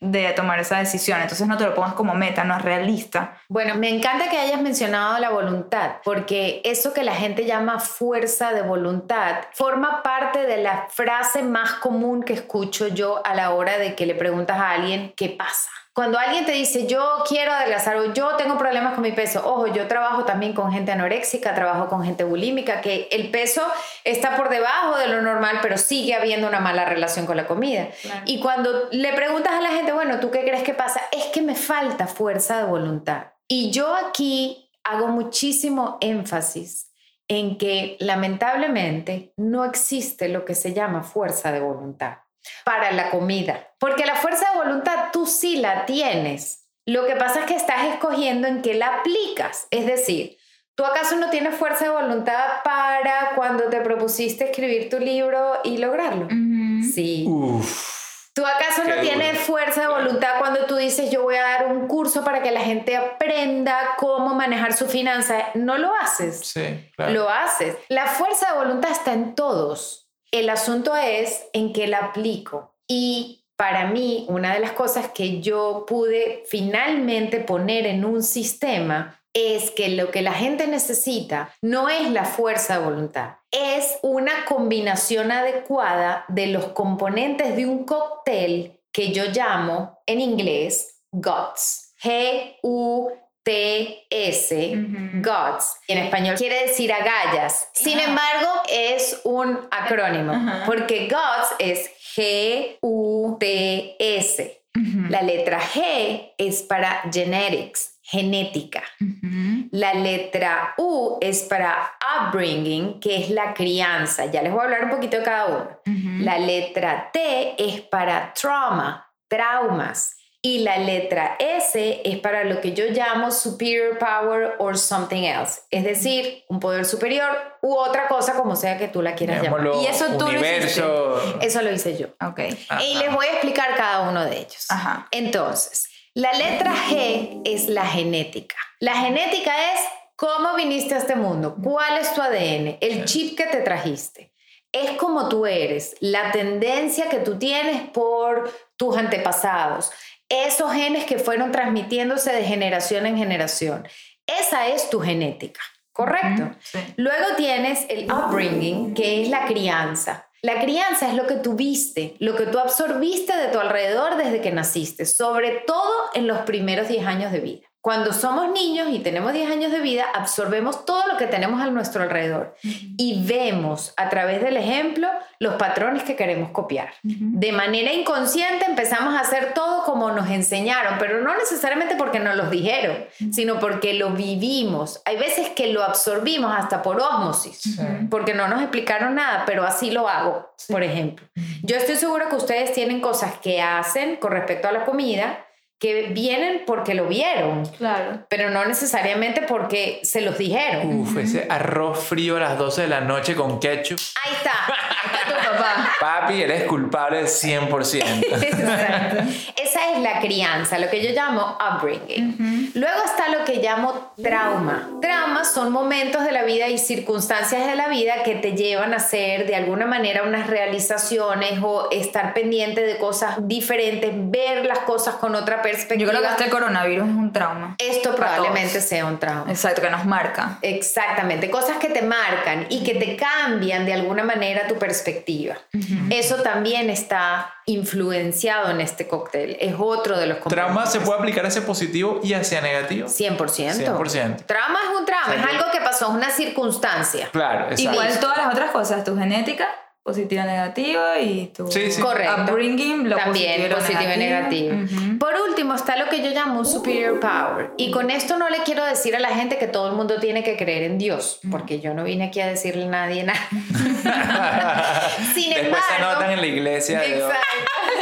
de tomar esa decisión, entonces no te lo pongas como meta, no es realista. Bueno, me encanta que hayas mencionado la voluntad, porque eso que la gente llama fuerza de voluntad forma parte de la frase más común que escucho yo a la hora de que le preguntas a alguien qué pasa cuando alguien te dice, yo quiero adelgazar o yo tengo problemas con mi peso, ojo, yo trabajo también con gente anoréxica, trabajo con gente bulímica, que el peso está por debajo de lo normal, pero sigue habiendo una mala relación con la comida. Y cuando le preguntas a la gente, bueno, ¿tú qué crees que pasa? Es que me falta fuerza de voluntad. Y yo aquí hago muchísimo énfasis en que lamentablemente no existe lo que se llama fuerza de voluntad para la comida. Porque la fuerza de voluntad tú sí la tienes. Lo que pasa es que estás escogiendo en qué la aplicas. Es decir, ¿tú acaso no tienes fuerza de voluntad para cuando te propusiste escribir tu libro y lograrlo? Sí. ¿Tú acaso no tienes fuerza de voluntad cuando tú dices yo voy a dar un curso para que la gente aprenda cómo manejar su finanza? No lo haces. Sí, claro. Lo haces. La fuerza de voluntad está en todos. El asunto es en qué la aplico. Y para mí, una de las cosas que yo pude finalmente poner en un sistema es que lo que la gente necesita no es la fuerza de voluntad, es una combinación adecuada de los componentes de un cóctel que yo llamo en inglés GUTS. G-U TS, GOTS, en español quiere decir agallas. Sin embargo, es un acrónimo, porque GOTS es G-U-T-S. La letra G es para genetics, genética. La letra U es para upbringing, que es la crianza. Ya les voy a hablar un poquito de cada uno. La letra T es para trauma, traumas. Y la letra S es para lo que yo llamo superior power or something else, es decir, un poder superior u otra cosa como sea que tú la quieras llamar. Y eso tú lo hiciste. Eso lo hice yo. Ok. Y les voy a explicar cada uno de ellos. Ajá. Entonces, la letra G es la genética. La genética es cómo viniste a este mundo, cuál es tu ADN, el chip que te trajiste es como tú eres, la tendencia que tú tienes por tus antepasados, esos genes que fueron transmitiéndose de generación en generación. Esa es tu genética, ¿correcto? Luego tienes el upbringing, que es la crianza. La crianza es lo que tú viste, lo que tú absorbiste de tu alrededor desde que naciste, sobre todo en los primeros 10 años de vida. Cuando somos niños y tenemos 10 años de vida, absorbemos todo lo que tenemos a nuestro alrededor y vemos a través del ejemplo los patrones que queremos copiar. De manera inconsciente empezamos a hacer todo como nos enseñaron, pero no necesariamente porque nos los dijeron, sino porque lo vivimos. Hay veces que lo absorbimos hasta por ósmosis, porque no nos explicaron nada, pero así lo hago, por ejemplo. Yo estoy segura que ustedes tienen cosas que hacen con respecto a la comida que vienen porque lo vieron. Claro. Pero no necesariamente porque se los dijeron. Uf, ese arroz frío a las 12 de la noche con ketchup. Ahí está. Ahí está tu papá. Papi, eres culpable 100%. Esa es es la crianza, lo que yo llamo upbringing. Luego está lo que llamo trauma. Traumas son momentos de la vida y circunstancias de la vida que te llevan a hacer de alguna manera unas realizaciones o estar pendiente de cosas diferentes, ver las cosas con otra perspectiva. Yo creo que este coronavirus es un trauma. Esto probablemente todos. sea un trauma. Exacto, que nos marca. Exactamente, cosas que te marcan y que te cambian de alguna manera tu perspectiva. Eso también está influenciado en este cóctel. Es otro de los Trauma se puede aplicar hacia positivo y hacia negativo. 100%. 100%. Trauma es un trauma, es algo que pasó, es una circunstancia. Claro, exacto. Igual todas las otras cosas, tu genética, positiva, negativa, y tu Sí, sí. Correcto. upbringing, lo También positivo, positivo y negativo. Ujú. Por último, está lo que yo llamo un superior power. Y con esto no le quiero decir a la gente que todo el mundo tiene que creer en Dios, porque yo no vine aquí a decirle a nadie nada. Sin Después se embargo- anotan en la iglesia. de- Exacto.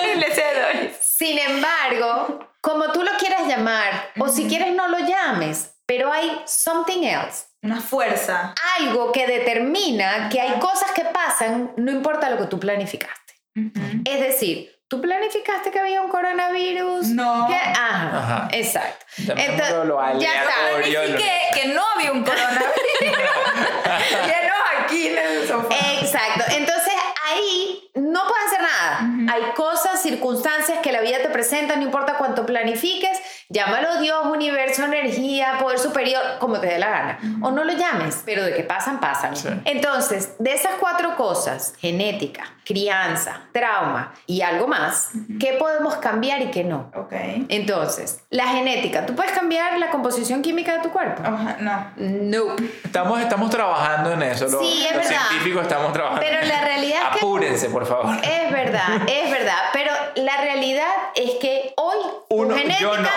Iglesia de. Sin embargo, como tú lo quieras llamar, o si quieres no lo llames, pero hay something else. Una fuerza. Algo que determina que hay cosas que pasan, no importa lo que tú planificaste. Es decir, ¿tú planificaste que había un coronavirus? No. ¿Qué? Ajá, Ajá. exacto. Lo ya. Planifiqué que no había un coronavirus. Llenos aquí en el sofá. Exacto. Entonces ahí no puedes hacer nada. Hay cosas, circunstancias que la vida te presenta, no importa cuánto planifiques, llámalo Dios, universo, energía, poder superior, como te dé la gana. O no lo llames, pero de que pasan, pasan. Sí. Entonces, de esas cuatro cosas, genética, crianza, trauma y algo más, ¿qué podemos cambiar y qué no? Ok. Entonces, la genética, ¿tú puedes cambiar la composición química de tu cuerpo? No. No. Estamos, estamos trabajando en eso. Los, Sí, es los verdad. científicos estamos trabajando. Pero la realidad es que Apúrense, por favor. Es verdad, es verdad. Pero la realidad es que hoy Uno- tu genética, yo no.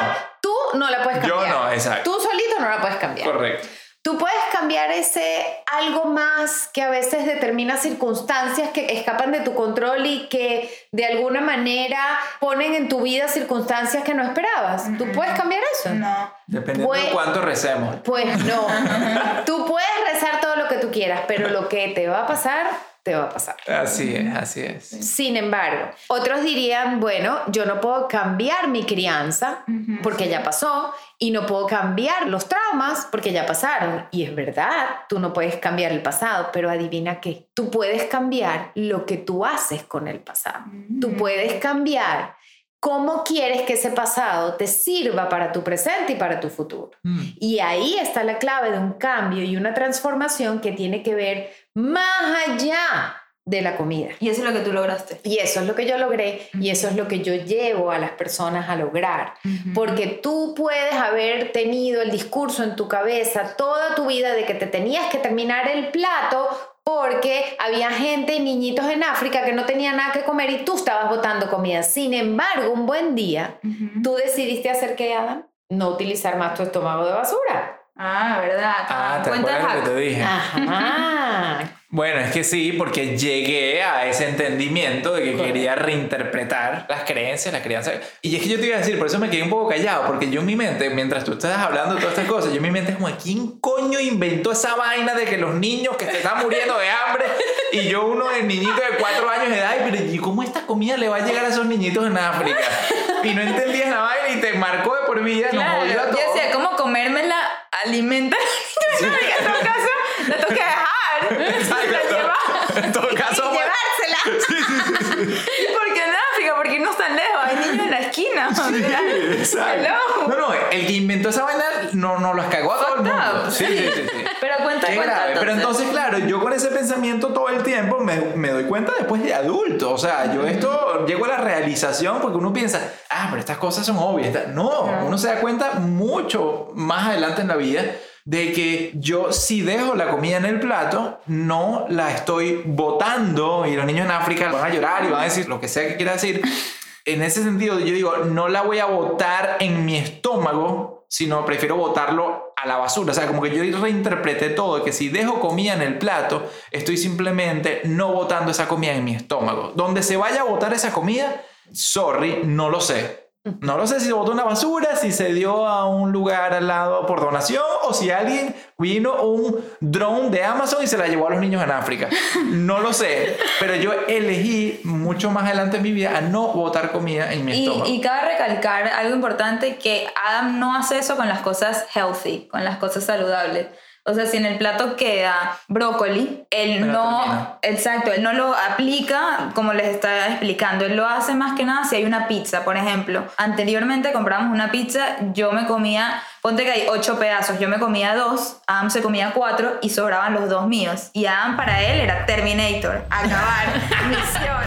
tú no la puedes Yo cambiar. no, exacto. Tú solito no la puedes cambiar. Correcto. Tú puedes cambiar ese algo más que a veces determina circunstancias que escapan de tu control y que de alguna manera ponen en tu vida circunstancias que no esperabas. ¿Tú puedes cambiar eso? No. Dependiendo Pues- de cuánto recemos. Pues no. tú puedes rezar todo lo que tú quieras, pero lo que te va a pasar, te va a pasar. Así es, así es. Sin embargo, otros dirían, bueno, yo no puedo cambiar mi crianza porque ya pasó y no puedo cambiar los traumas porque ya pasaron. Y es verdad, tú no puedes cambiar el pasado, pero adivina qué, tú puedes cambiar lo que tú haces con el pasado. Tú puedes cambiar cómo quieres que ese pasado te sirva para tu presente y para tu futuro. Mm. Y ahí está la clave de un cambio y una transformación que tiene que ver más allá de la comida. Y eso es lo que tú lograste. Y eso es lo que yo logré y eso es lo que yo llevo a las personas a lograr. Porque tú puedes haber tenido el discurso en tu cabeza toda tu vida de que te tenías que terminar el plato porque había gente y niñitos en África que no tenían nada que comer y tú estabas botando comida. Sin embargo, un buen día, tú decidiste hacer que, Adam, no utilizar más tu estómago de basura. Ah, ¿verdad? Ah, ¿te acuerdas lo que te dije? Ajá. Bueno, es que sí, porque llegué a ese entendimiento de que quería reinterpretar las creencias, la crianza. Y es que yo te iba a decir, por eso me quedé un poco callado, porque yo en mi mente, mientras tú estás hablando de todas estas cosas, yo en mi mente es como, ¿quién coño inventó esa vaina de que los niños que se están muriendo de hambre y yo uno de niñito de cuatro años de edad, y, pero ¿y cómo esta comida le va a llegar a esos niñitos en África? Y no entendías la vaina y te marcó de por vida, nos Claro, jodió a yo todos. decía, ¿cómo comérmela? Alimenta. en todo caso, la tengo que dejar. Exacto. La lleva. En todo caso, Y llevársela. Porque en África, porque no están lejos, hay niños en la esquina. sea, Exacto. No, no, el que inventó esa vaina no, no los cagó a todo el mundo. Sí, sí, sí. sí. Pero cuenta, Qué cuenta. grave. Pero entonces, claro, yo con ese pensamiento todo el tiempo me, me doy cuenta después de adulto. O sea, yo esto llego a la realización porque uno piensa, ah, pero estas cosas son obvias. No, uno se da cuenta mucho más adelante en la vida de que yo si dejo la comida en el plato, no la estoy botando y los niños en África van a llorar y van a decir lo que sea que quiera decir. En ese sentido, yo digo, no la voy a botar en mi estómago, sino prefiero botarlo a la basura. O sea, como que yo reinterpreté todo, que si dejo comida en el plato, estoy simplemente no botando esa comida en mi estómago. Donde se vaya a botar esa comida, sorry, no lo sé. No lo sé si se botó una basura, si se dio a un lugar al lado por donación o si alguien vino un drone de Amazon y se la llevó a los niños en África. No lo sé, pero yo elegí mucho más adelante en mi vida a no botar comida en mi Y, estómago. y cabe recalcar algo importante, que Adam no hace eso con las cosas healthy, con las cosas saludables. O sea, si en el plato queda brócoli, él la no, termina. exacto, él no lo aplica como les estaba explicando. Él lo hace más que nada si hay una pizza, por ejemplo. Anteriormente compramos una pizza, yo me comía, ponte que hay ocho pedazos, yo me comía dos, Adam se comía cuatro y sobraban los dos míos. Y Adam para él era Terminator, acabar, misión,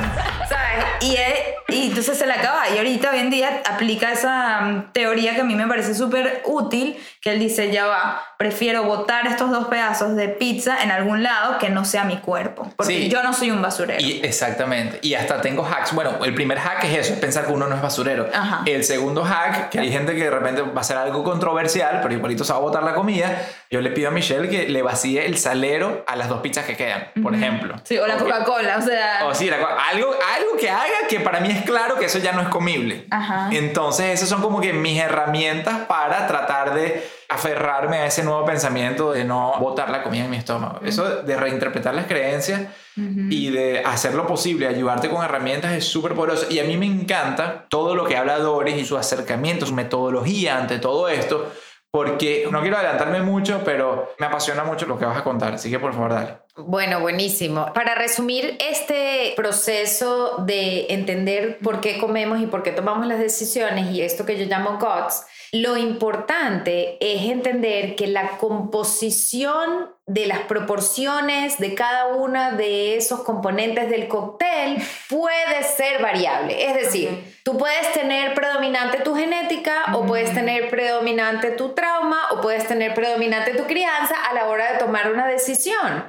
¿sabes? Y, él- y entonces se le acaba. Y ahorita hoy en día aplica esa mm, teoría que a mí me parece súper útil, que él dice, ya va, prefiero botar estos dos pedazos de pizza en algún lado que no sea mi cuerpo, porque Sí. yo no soy un basurero. Y exactamente. Y hasta tengo hacks. Bueno, el primer hack es eso, es pensar que uno no es basurero. Ajá. El segundo hack, que hay gente que de repente va a ser algo controversial, pero igualito se va a botar la comida. Yo le pido a Michelle que le vacíe el salero a las dos pizzas que quedan, por ejemplo. Sí, o la. Coca-Cola, o sea... O sí, la algo, algo que haga que para mí es claro que eso ya no es comible. Ajá. Entonces, esas son como que mis herramientas para tratar de aferrarme a ese nuevo pensamiento de no botar la comida en mi estómago. Eso de reinterpretar las creencias y de hacer lo posible, ayudarte con herramientas es súper poderoso. Y a mí me encanta todo lo que habla Doris y su acercamiento, su metodología ante todo esto. Porque no quiero adelantarme mucho, pero me apasiona mucho lo que vas a contar. Así que por favor, dale. Bueno, buenísimo. Para resumir este proceso de entender por qué comemos y por qué tomamos las decisiones y esto que yo llamo GOTS, lo importante es entender que la composición de las proporciones de cada una de esos componentes del cóctel puede ser variable. Es decir, tú puedes tener predominante tu genética o puedes tener predominante tu trauma o puedes tener predominante tu crianza a la hora de tomar una decisión.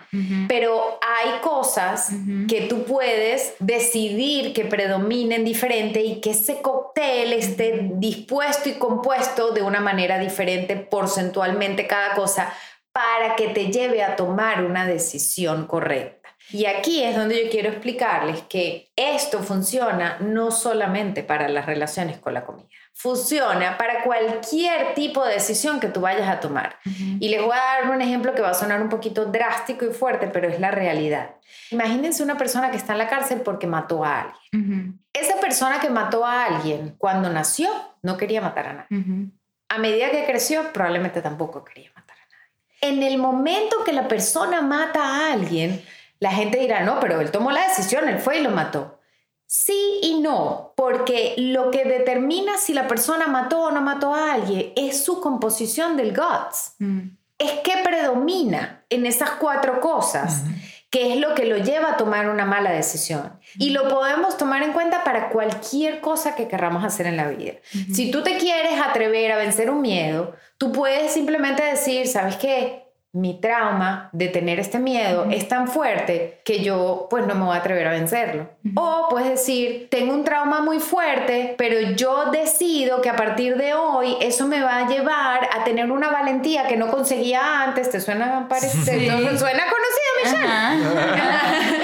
Pero hay cosas que tú puedes decidir que predominen diferente y que ese cóctel esté dispuesto y compuesto de una manera diferente porcentualmente cada cosa para que te lleve a tomar una decisión correcta. Y aquí es donde yo quiero explicarles que esto funciona no solamente para las relaciones con la comida, funciona para cualquier tipo de decisión que tú vayas a tomar. Y les voy a dar un ejemplo que va a sonar un poquito drástico y fuerte, pero es la realidad. Imagínense una persona que está en la cárcel porque mató a alguien. Esa persona que mató a alguien cuando nació no quería matar a nadie. A medida que creció, probablemente tampoco quería matar a nadie. En el momento que la persona mata a alguien, la gente dirá, no, pero él tomó la decisión, él fue y lo mató. Sí y no, porque lo que determina si la persona mató o no mató a alguien es su composición del guts. Es que predomina en esas cuatro cosas, que es lo que lo lleva a tomar una mala decisión. Y lo podemos tomar en cuenta para cualquier cosa que querramos hacer en la vida. Si tú te quieres atrever a vencer un miedo, tú puedes simplemente decir, ¿sabes qué? Mi trauma de tener este miedo es tan fuerte que yo pues no me voy a atrever a vencerlo. O puedes decir, tengo un trauma muy fuerte, pero yo decido que a partir de hoy eso me va a llevar a tener una valentía que no conseguía antes. ¿Te suena parecido? Sí. ¿Suena conocida, Michelle?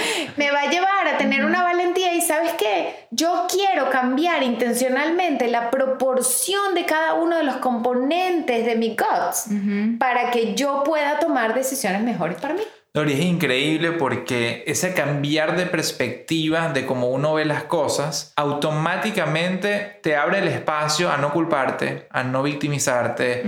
me va a llevar a tener una valentía y sabes qué, yo quiero cambiar intencionalmente la proporción de cada uno de los componentes de mi guts para que yo pueda tomar decisiones mejores para mí. Dori, es increíble porque ese cambiar de perspectiva de cómo uno ve las cosas automáticamente te abre el espacio a no culparte, a no victimizarte,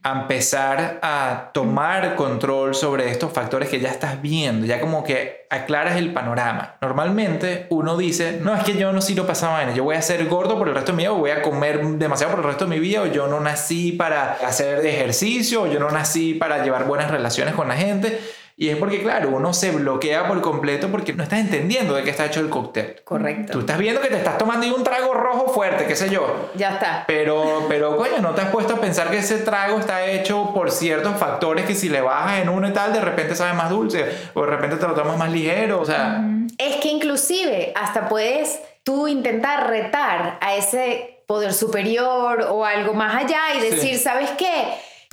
a empezar a tomar control sobre estos factores que ya estás viendo, ya como que aclaras el panorama. Normalmente uno dice, no, es que yo no sirvo para esa vaina, yo voy a ser gordo por el resto de mi vida, o voy a comer demasiado por el resto de mi vida, o yo no nací para hacer ejercicio, o yo no nací para llevar buenas relaciones con la gente. Y es porque, claro, uno se bloquea por completo porque no estás entendiendo de qué está hecho el cóctel. Correcto. Tú estás viendo que te estás tomando un trago rojo fuerte, qué sé yo. Ya está. Pero, pero, coño, no te has puesto a pensar que ese trago está hecho por ciertos factores que si le bajas en uno y tal, de repente sabe más dulce, o de repente te lo tomas más ligero, o sea... Es que inclusive hasta puedes tú intentar retar a ese poder superior o algo más allá y decir, Sí. ¿sabes qué?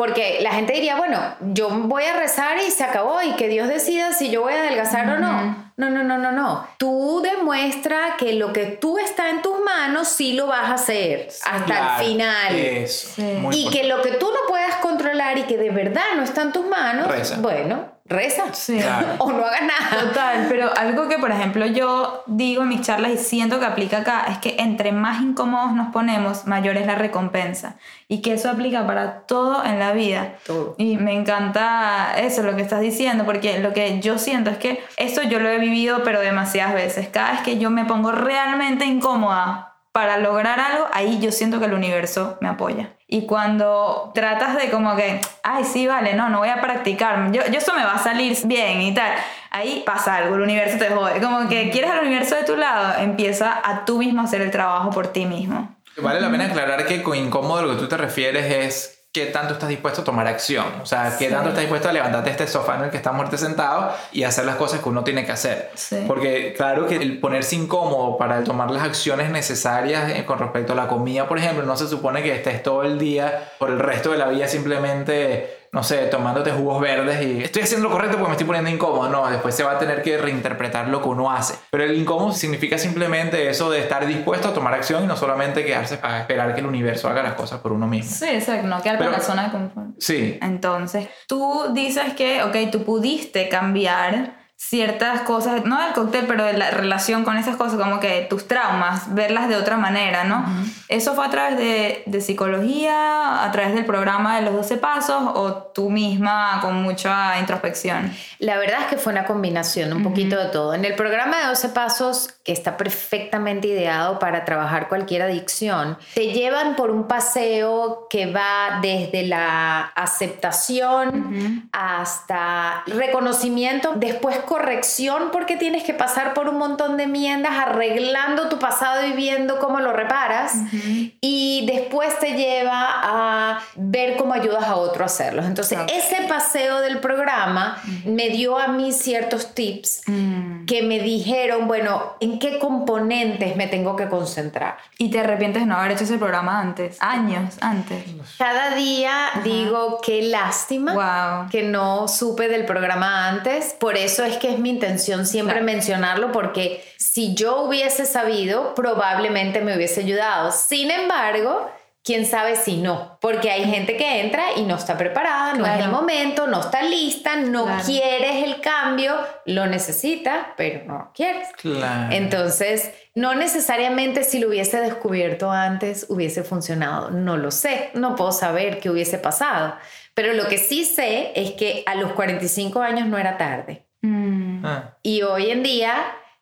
Porque la gente diría, bueno, yo voy a rezar y se acabó y que Dios decida si yo voy a adelgazar o no. No, no, no, no, no. Tú demuestra que lo que tú está en tus manos sí lo vas a hacer hasta Claro, el final. Eso. Sí. muy Y que lo que tú no puedas controlar y que de verdad no está en tus manos, Reza. bueno, reza. Sí. Claro. O no hagas nada. Total, pero algo que por ejemplo yo digo en mis charlas y siento que aplica acá es que entre más incómodos nos ponemos, mayor es la recompensa. Y que eso aplica para todo en la vida. Todo. Y me encanta eso, lo que estás diciendo, porque lo que yo siento es que esto yo lo he vivido pero demasiadas veces. Cada vez que yo me pongo realmente incómoda para lograr algo, ahí yo siento que el universo me apoya. Y cuando tratas de como que, ay, sí, vale, no, no voy a practicar, yo, yo eso me va a salir bien y tal, ahí pasa algo, el universo te jode. Como que quieres al universo de tu lado, empieza a tú mismo hacer el trabajo por ti mismo. Vale la pena aclarar que con incómodo lo que tú te refieres es qué tanto estás dispuesto a tomar acción. O sea, qué Sí. tanto estás dispuesto a levantarte de este sofá en el que estás muerto sentado y hacer las cosas que uno tiene que hacer. Sí. Porque claro que el ponerse incómodo para tomar las acciones necesarias eh, con respecto a la comida, por ejemplo, no se supone que estés todo el día por el resto de la vida simplemente no sé, tomándote jugos verdes y estoy haciendo lo correcto porque me estoy poniendo incómodo. No, después se va a tener que reinterpretar lo que uno hace. Pero el incómodo significa simplemente eso de estar dispuesto a tomar acción y no solamente quedarse a esperar que el universo haga las cosas por uno mismo. Sí, exacto, no quedar Pero- con la zona de confort. Sí, Entonces, tú dices que, ok, tú pudiste cambiar ciertas cosas, no del cóctel, pero de la relación con esas cosas, como que tus traumas, verlas de otra manera, ¿no? ¿Eso fue a través de, de psicología, a través del programa de los 12 pasos o tú misma con mucha introspección? La verdad es que fue una combinación, un poquito de todo. En el programa de 12 pasos, que está perfectamente ideado para trabajar cualquier adicción, te llevan por un paseo que va desde la aceptación hasta reconocimiento, después corrección porque tienes que pasar por un montón de enmiendas arreglando tu pasado y viendo cómo lo reparas y después te lleva a ver cómo ayudas a otro a hacerlo. Entonces, ese paseo del programa me dio a mí ciertos tips que me dijeron, bueno, ¿en qué componentes me tengo que concentrar? ¿Y te arrepientes de no haber hecho ese programa antes? Años antes. Cada día digo, qué lástima Wow. que no supe del programa antes. Por eso es que es mi intención siempre Claro. mencionarlo, porque si yo hubiese sabido, probablemente me hubiese ayudado. Sin embargo, quién sabe si no, porque hay gente que entra y no está preparada, no es el momento, no está lista, no Claro. quieres el cambio, lo necesita, pero no lo quieres. claro. Entonces, no necesariamente si lo hubiese descubierto antes hubiese funcionado. No lo sé, no puedo saber qué hubiese pasado. Pero lo que sí sé es que a los 45 años no era tarde. Mm. Ah, Y hoy en día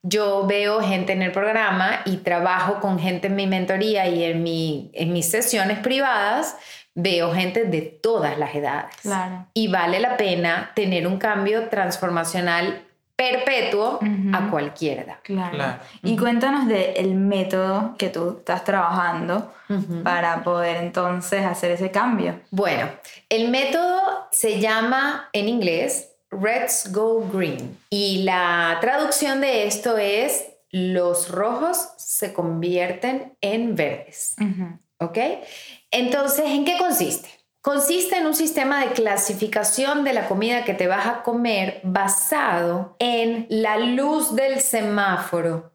yo veo gente en el programa y trabajo con gente en mi mentoría y en, mi, en mis sesiones privadas, veo gente de todas las edades. Claro. Y vale la pena tener un cambio transformacional perpetuo a cualquier edad. Claro. Claro. Y cuéntanos del método que tú estás trabajando para poder entonces hacer ese cambio. Bueno, el método se llama en inglés Reds Go Green y la traducción de esto es los rojos se convierten en verdes. ¿Ok? Entonces, ¿en qué consiste? Consiste en un sistema de clasificación de la comida que te vas a comer basado en la luz del semáforo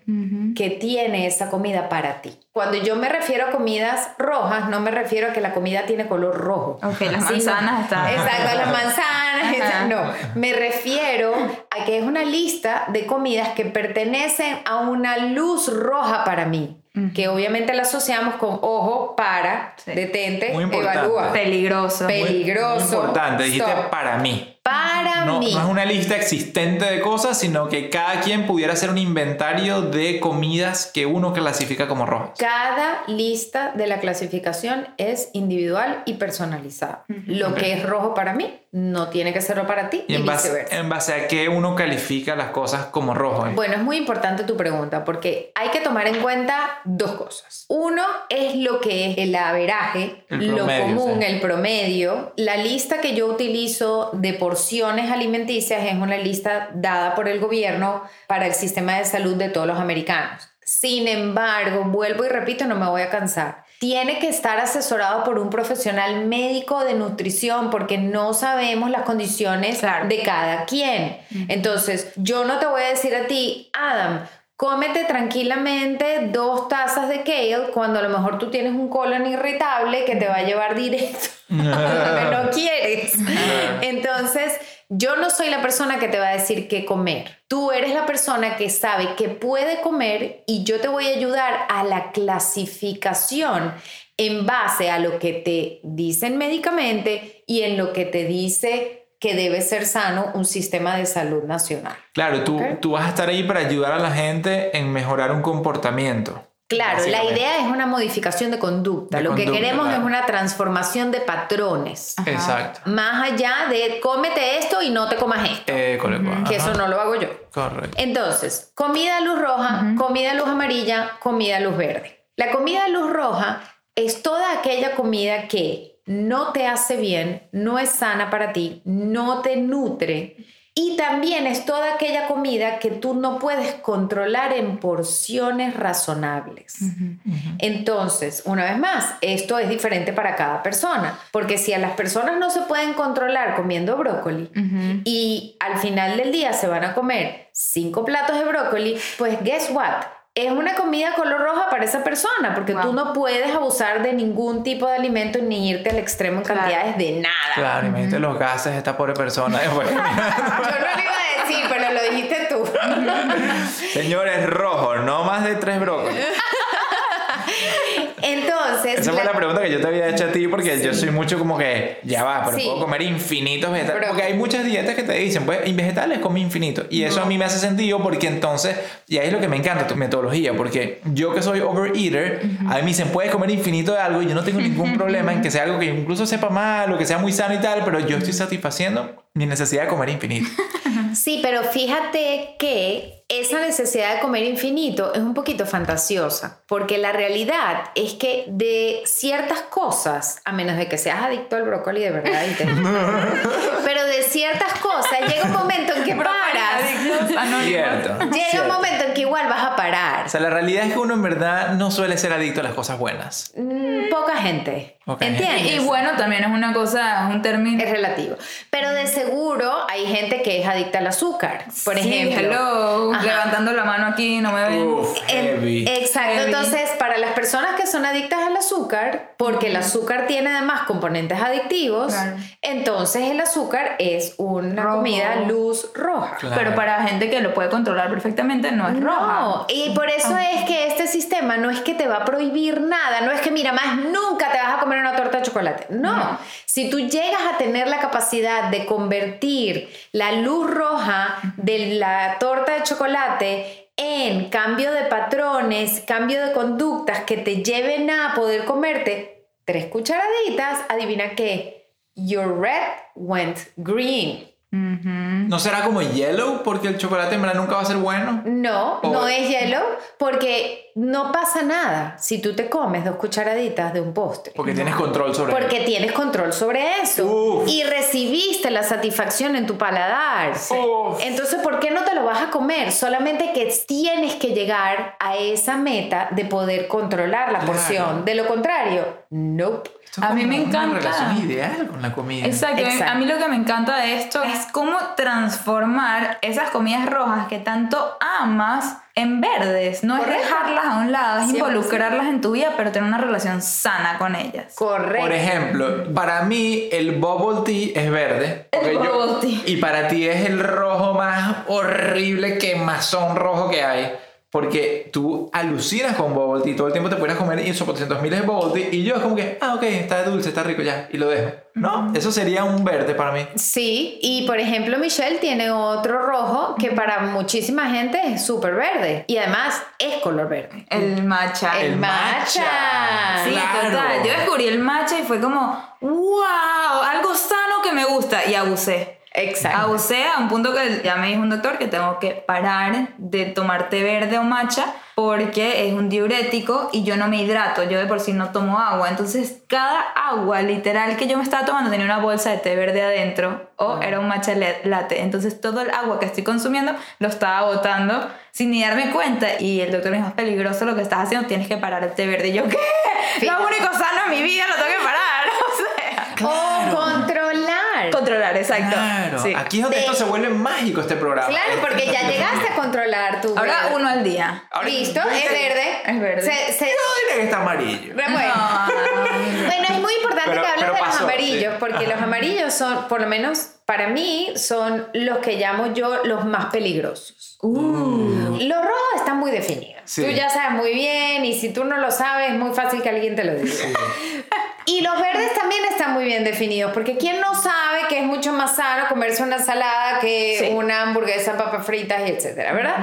que tiene esa comida para ti. Cuando yo me refiero a comidas rojas, no me refiero a que la comida tiene color rojo. Ok, las manzanas están. Exacto, las manzanas. No, me refiero a que es una lista de comidas que pertenecen a una luz roja para mí. Que obviamente la asociamos con ojo, para, Sí. detente, evalúa. Peligroso. Pel- Peligroso. Muy importante, dijiste Stop. para mí. Para No, mí. no es una lista existente de cosas, sino que cada quien pudiera hacer un inventario de comidas que uno clasifica como rojas. Cada lista de la clasificación es individual y personalizada. Lo que es rojo para mí no tiene que serlo para ti Y y, en base, viceversa. en base a qué uno califica las cosas como rojo. Bueno, es muy importante tu pregunta porque hay que tomar en cuenta dos cosas. Uno es lo que es el averaje, El lo común, sí. el promedio. La lista que yo utilizo de porciones alimenticias es una lista dada por el gobierno para el sistema de salud de todos los americanos. Sin embargo, vuelvo y repito, no me voy a cansar. Tiene que estar asesorado por un profesional médico de nutrición porque no sabemos las condiciones Claro. de cada quien. Entonces, yo no te voy a decir a ti, Adam, cómete tranquilamente dos tazas de kale cuando a lo mejor tú tienes un colon irritable que te va a llevar directo a donde no quieres. Entonces, yo no soy la persona que te va a decir qué comer. Tú eres la persona que sabe qué puede comer y yo te voy a ayudar a la clasificación en base a lo que te dicen médicamente y en lo que te dice que debe ser sano un sistema de salud nacional. Claro, tú, tú vas a estar ahí para ayudar a la gente en mejorar un comportamiento. Claro, la idea es una modificación de conducta. De lo que queremos claro. es una transformación de patrones. Exacto. Más allá de cómete esto y no te comas esto. Eh, el- Que ajá. eso no lo hago yo. Correcto. Entonces, comida a luz roja, comida a luz amarilla, comida a luz verde. La comida a luz roja es toda aquella comida que no te hace bien, no es sana para ti, no te nutre. Y también es toda aquella comida que tú no puedes controlar en porciones razonables. Entonces, una vez más, esto es diferente para cada persona, porque si a las personas no se pueden controlar comiendo brócoli y al final del día se van a comer cinco platos de brócoli, pues guess what? Es una comida color roja para esa persona, porque tú no puedes abusar de ningún tipo de alimento ni irte al extremo en Claro. cantidades de nada. Claro, imagínate los gases de esta pobre persona. Yo no lo iba a decir, pero lo dijiste tú. Señores, rojo, no más de tres brócolis. Esa fue la- pregunta que yo te había hecho a ti porque yo soy mucho como que, ya va, pero Sí. puedo comer infinitos vegetales. Pero- porque hay muchas dietas que te dicen, pues, en vegetales come infinito. Y eso a mí me hace sentido porque entonces, y ahí es lo que me encanta tu metodología, porque yo que soy overeater, a mí me dicen, puedes comer infinito de algo y yo no tengo ningún problema en que sea algo que incluso sepa mal o que sea muy sano y tal, pero yo estoy satisfaciendo mi necesidad de comer infinito. Sí, pero fíjate que esa necesidad de comer infinito es un poquito fantasiosa, porque la realidad es que de ciertas cosas, a menos de que seas adicto al brócoli de verdad, y te- pero de ciertas cosas llega un momento en que paras, anónimos. Cierto. llega cierto. un momento en que igual vas a parar. O sea, la realidad es que uno en verdad no suele ser adicto a las cosas buenas. Mm, Poca gente, Poca ¿entiendes? Y bueno, también es una cosa, es un término. Es relativo. Pero de seguro hay gente que es adicta al azúcar, por Sí, ejemplo. hello, Ajá. levantando la mano aquí, no me ven. Personas que son adictas al azúcar, porque el azúcar tiene además componentes adictivos, Claro. entonces el azúcar es una Rojo. comida luz roja. Claro. Pero para gente que lo puede controlar perfectamente, no es roja. No, y por eso es que este sistema no es que te va a prohibir nada, no es que mira, más nunca te vas a comer una torta de chocolate. No, si tú llegas a tener la capacidad de convertir la luz roja de la torta de chocolate en cambio de patrones, cambio de conductas que te lleven a poder comerte tres cucharaditas, adivina qué, your red went green. ¿No será como yellow? Porque el chocolate en verdad nunca va a ser bueno. No, O- no es hielo porque no pasa nada si tú te comes dos cucharaditas de un postre. Porque tienes control sobre Porque tienes control sobre eso Uf. y recibiste la satisfacción en tu paladar. Uf. Entonces, ¿por qué no te lo vas a comer? Solamente que tienes que llegar a esa meta de poder controlar la Claro. porción. De lo contrario, nope. Esto es A mí me Una encanta. relación ideal con la comida. Exacto. Exacto. A mí lo que me encanta de esto es cómo transformar esas comidas rojas que tanto amas en verdes. No Correcto. es dejarlas a un lado, es 100%. involucrarlas en tu vida, pero tener una relación sana con ellas. Correcto. Por ejemplo, para mí el bubble tea es verde. El porque yo- bubble tea. Y para ti es el rojo más horrible que mazón rojo que hay. Porque tú alucinas con bubble tea. Todo el tiempo te puedes comer esos 400 miles de bubble tea. Y yo es como que, ah, ok, está dulce, está rico ya. Y lo dejo. No, eso sería un verde para mí. Sí, y por ejemplo Michelle tiene otro rojo que para muchísima gente es súper verde y además es color verde. El matcha. El matcha. Sí, Claro. total. Yo descubrí el matcha y fue como, wow, algo sano que me gusta y abusé. Exacto. Abusé a un punto que ya me dijo un doctor que tengo que parar de tomar té verde o matcha porque es un diurético y yo no me hidrato, yo de por sí no tomo agua. Entonces, cada agua literal que yo me estaba tomando tenía una bolsa de té verde adentro o era un matcha latte. Entonces, todo el agua que estoy consumiendo lo estaba botando sin ni darme cuenta. Y el doctor me dijo, es peligroso lo que estás haciendo, tienes que parar el té verde. Y yo, ¿qué? Lo único sano en mi vida lo tengo que parar. O sea, O controlar. exacto. Claro. Sí. Aquí es donde De- esto se vuelve mágico este programa. Claro, porque ya llegaste a controlar tu. Ahora verde. uno al día. Ahora- Listo, es verde. Es verde. Se- se- Yo diría que está amarillo. Bueno. No. Bueno, es muy importante Pero- que hables de los amarillos, sí. porque los amarillos son, por lo menos para mí, son los que llamo yo los más peligrosos. Los rojos están muy definidos. Sí. Tú ya sabes muy bien, y si tú no lo sabes, es muy fácil que alguien te lo diga. Y los verdes también están muy bien definidos, porque ¿quién no sabe que es mucho más sano comerse una ensalada que Sí. una hamburguesa, papas fritas y etcétera, ¿verdad?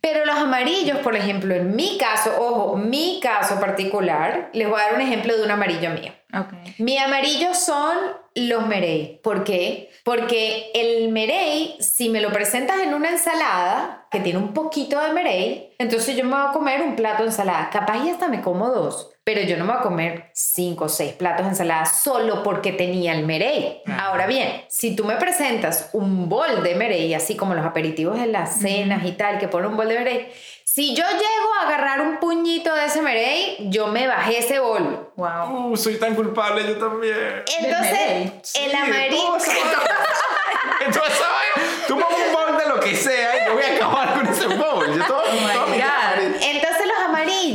Pero los amarillos, por ejemplo, en mi caso, ojo, mi caso particular, les voy a dar un ejemplo de un amarillo mío. Ok. Mi amarillo son los merey. ¿Por qué? Porque el merey, si me lo presentas en una ensalada que tiene un poquito de merey, entonces yo me voy a comer un plato de ensalada. Capaz y hasta me como dos, pero yo no me voy a comer cinco o seis platos de ensalada solo porque tenía el merey. Ahora bien, si tú me presentas un bol de merey, así como los aperitivos de las cenas y tal, que ponen un bol de merey, si yo llego a agarrar un puñito de ese merey, yo me bajé ese bol. Wow. Uh, soy tan culpable yo también. Entonces, el amarillo. Entonces, ¿sabes? Tú pongo un bowl de lo que sea y yo voy a acabar con ese bowl. Yo todo, Oh todo mi God. amarillo. Entonces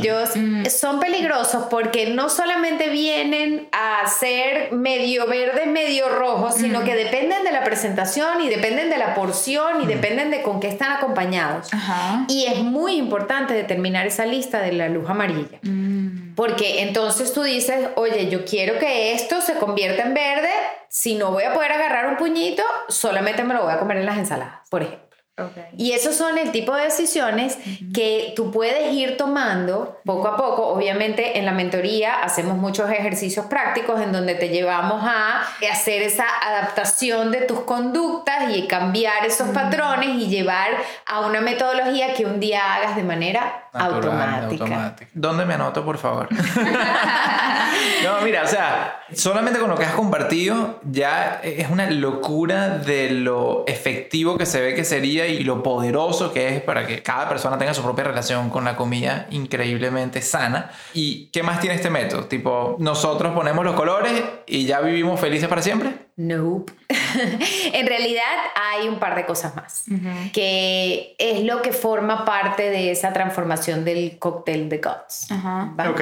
los amarillos Mm. son peligrosos porque no solamente vienen a ser medio verdes, medio rojos, Mm. sino que dependen de la presentación y dependen de la porción y dependen de con qué están acompañados. Ajá. Y es muy importante determinar esa lista de la luz amarilla. Mm. Porque entonces tú dices, oye, yo quiero que esto se convierta en verde, si no voy a poder agarrar un puñito, solamente me lo voy a comer en las ensaladas, por ejemplo. Ok. Y esos son el tipo de decisiones que tú puedes ir tomando poco a poco. Obviamente en la mentoría hacemos muchos ejercicios prácticos en donde te llevamos a hacer esa adaptación de tus conductas y cambiar esos patrones y llevar a una metodología que un día hagas de manera Natural, automática. automática. ¿Dónde me anoto, por favor? no, mira, o sea, solamente con lo que has compartido ya es una locura de lo efectivo que se ve que sería y lo poderoso que es para que cada persona tenga su propia relación con la comida increíblemente sana. ¿Y qué más tiene este método? Tipo, nosotros ponemos los colores y ya vivimos felices para siempre. Nope. en realidad hay un par de cosas más, que es lo que forma parte de esa transformación del cóctel de Guts. Ajá. ¿va?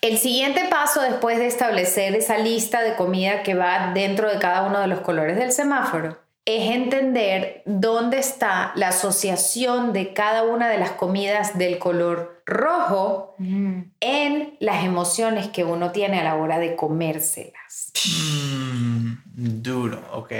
El siguiente paso después de establecer esa lista de comida que va dentro de cada uno de los colores del semáforo es entender dónde está la asociación de cada una de las comidas del color rojo en las emociones que uno tiene a la hora de comérselas. Mm, duro, ok.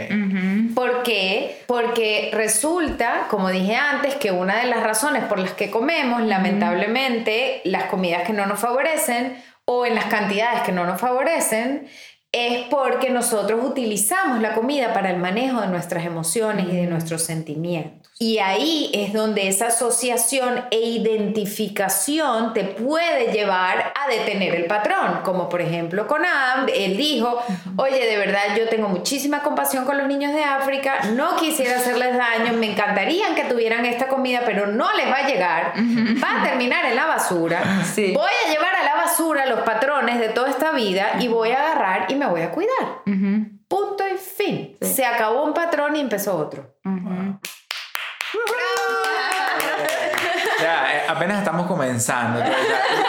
¿Por qué? Porque resulta, como dije antes, que una de las razones por las que comemos, lamentablemente, las comidas que no nos favorecen o en las cantidades que no nos favorecen, es porque nosotros utilizamos la comida para el manejo de nuestras emociones y de nuestros sentimientos. Y ahí es donde esa asociación e identificación te puede llevar a detener el patrón, como por ejemplo con Adam, él dijo, oye, de verdad yo tengo muchísima compasión con los niños de África, no quisiera hacerles daño, me encantaría que tuvieran esta comida, pero no les va a llegar, va a terminar en la basura, Sí. voy a llevar a la basura los patrones de toda esta vida y voy a agarrar y me voy a cuidar. Ujú. Punto y fin. Se acabó un patrón y empezó otro. Ujú. Ya, eh, apenas estamos comenzando. O sea,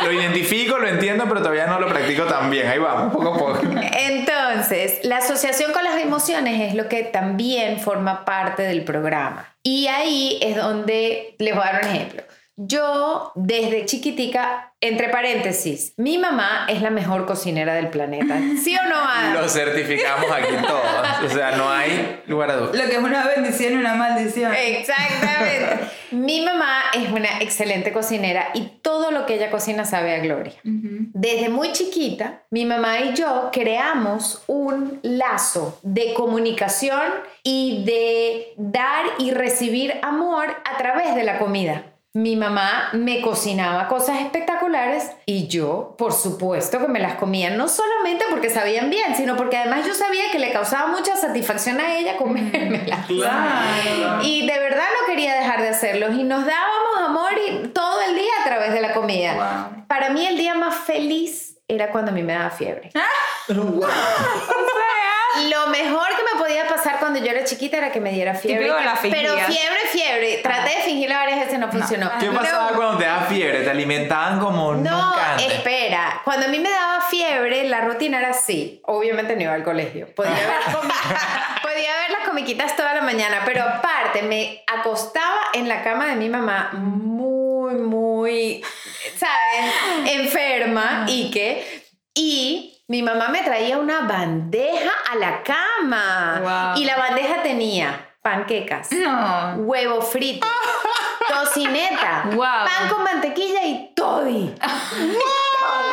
lo identifico, lo entiendo, pero todavía no lo practico tan bien. Ahí vamos, poco a poco. Entonces, la asociación con las emociones es lo que también forma parte del programa. Y ahí es donde les voy a dar un ejemplo. Yo, desde chiquitica, entre paréntesis, mi mamá es la mejor cocinera del planeta. ¿Sí o no, Adam? Lo certificamos aquí todos. O sea, no hay lugar a dudas. Lo que es una bendición y una maldición. Exactamente. Mi mamá es una excelente cocinera y todo lo que ella cocina sabe a gloria. Desde muy chiquita, mi mamá y yo creamos un lazo de comunicación y de dar y recibir amor a través de la comida. Mi mamá me cocinaba cosas espectaculares y yo, por supuesto, que me las comía, no solamente porque sabían bien, sino porque además yo sabía que le causaba mucha satisfacción a ella comérmelas. Y de verdad no quería dejar de hacerlos y nos dábamos amor y todo el día a través de la comida. Para mí el día más feliz era cuando a mí me daba fiebre. Lo mejor que me podía pasar cuando yo era chiquita era que me diera fiebre. Típico de la pero fiebre, fiebre. Traté de fingirla varias veces, no funcionó. ¿Qué pasaba No, cuando te daba fiebre? ¿Te alimentaban como no, nunca antes? espera. Cuando a mí me daba fiebre, la rutina era así. Obviamente no iba al colegio. Podía ver, podía ver las comiquitas toda la mañana, pero aparte me acostaba en la cama de mi mamá muy, muy, ¿saben? Enferma y que... Y mi mamá me traía una bandeja a la cama. Wow. Y la bandeja tenía panquecas, No. huevo frito, tocineta, Wow. pan con mantequilla y toddy.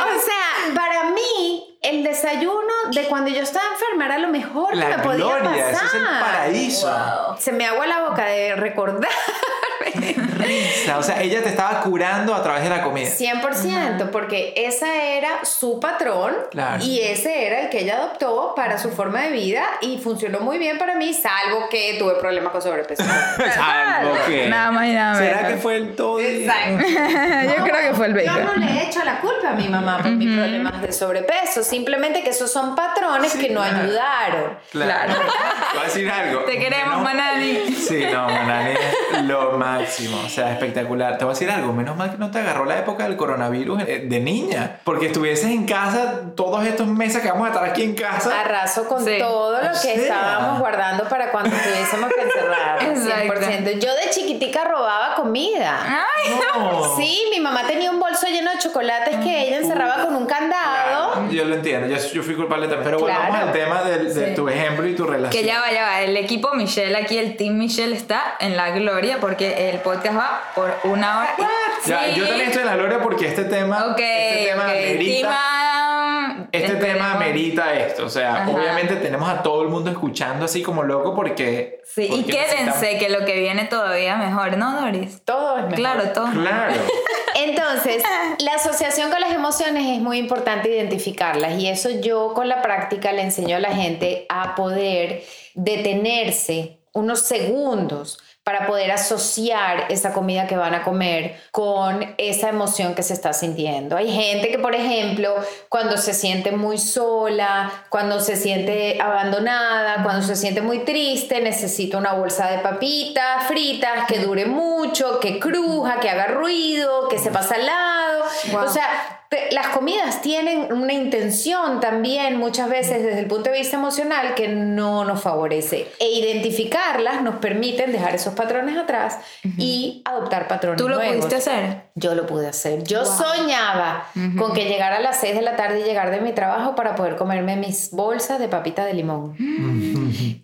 O sea, para mí, el desayuno de cuando yo estaba enferma era lo mejor La que me podía gloria, pasar. ese es el paraíso. Se me agua la boca de recordar. Risa. O sea, ella te estaba curando a través de la comida. 100%, porque esa era su patrón Claro. y ese era el que ella adoptó para su forma de vida y funcionó muy bien para mí, salvo que tuve problemas con sobrepeso. Salvo que. Nada más y nada ¿Será menos. que fue el todo? Yo creo que fue el Yo no bacon. le he hecho la culpa a mi mamá por mis problemas de sobrepeso, simplemente que esos son patrones que no claro. ayudaron. Claro. Voy a decir algo. Te queremos, Manani. Sí, no, Manani es lo máximo. O sea, espectacular. Te voy a decir algo. Menos mal que no te agarró la época del coronavirus eh, de niña. Porque estuvieses en casa todos estos meses que vamos a estar aquí en casa. Arraso con Sí. todo lo O que sea. estábamos guardando para cuando tuviésemos que encerrar. Exacto. 100%. Yo de chiquitica robaba comida. Ay, No. Sí, mi mamá tenía un bolso lleno de chocolates que ella encerraba con un candado. Yo lo entiendo, yo, yo fui culpable también. Pero volvamos Claro. al tema del- de, Sí. tu ejemplo y tu relación. Que ya va, ya va. El equipo Michelle aquí, el team Michelle está en la gloria porque el podcast va por una hora. y- Ya, Sí. Yo también estoy en la gloria porque este tema, este tema ok. amerita. Team Adam, Este tema esperemos. amerita esto, o sea, Ajá. obviamente tenemos a todo el mundo escuchando así como loco porque... Sí, y porque quédense necesitamos- que lo que viene todavía mejor, ¿no, Doris? Todo es mejor. Claro, todo. Claro. Entonces, la asociación con las emociones es muy importante identificarlas y eso yo con la práctica le enseño a la gente a poder detenerse unos segundos para poder asociar esa comida que van a comer con esa emoción que se está sintiendo. Hay gente que, por ejemplo, cuando se siente muy sola, cuando se siente abandonada, cuando se siente muy triste, necesita una bolsa de papitas fritas que dure mucho, que cruja, que haga ruido, que sepa salado. Wow. O sea, te- las comidas tienen una intención también muchas veces desde el punto de vista emocional que no nos favorece. E identificarlas nos permiten dejar esos patrones atrás y adoptar patrones ¿Tú lo nuevos. pudiste hacer? Yo lo pude hacer. Yo soñaba con que llegara a las 6 de la tarde y llegar de mi trabajo para poder comerme mis bolsas de papita de limón.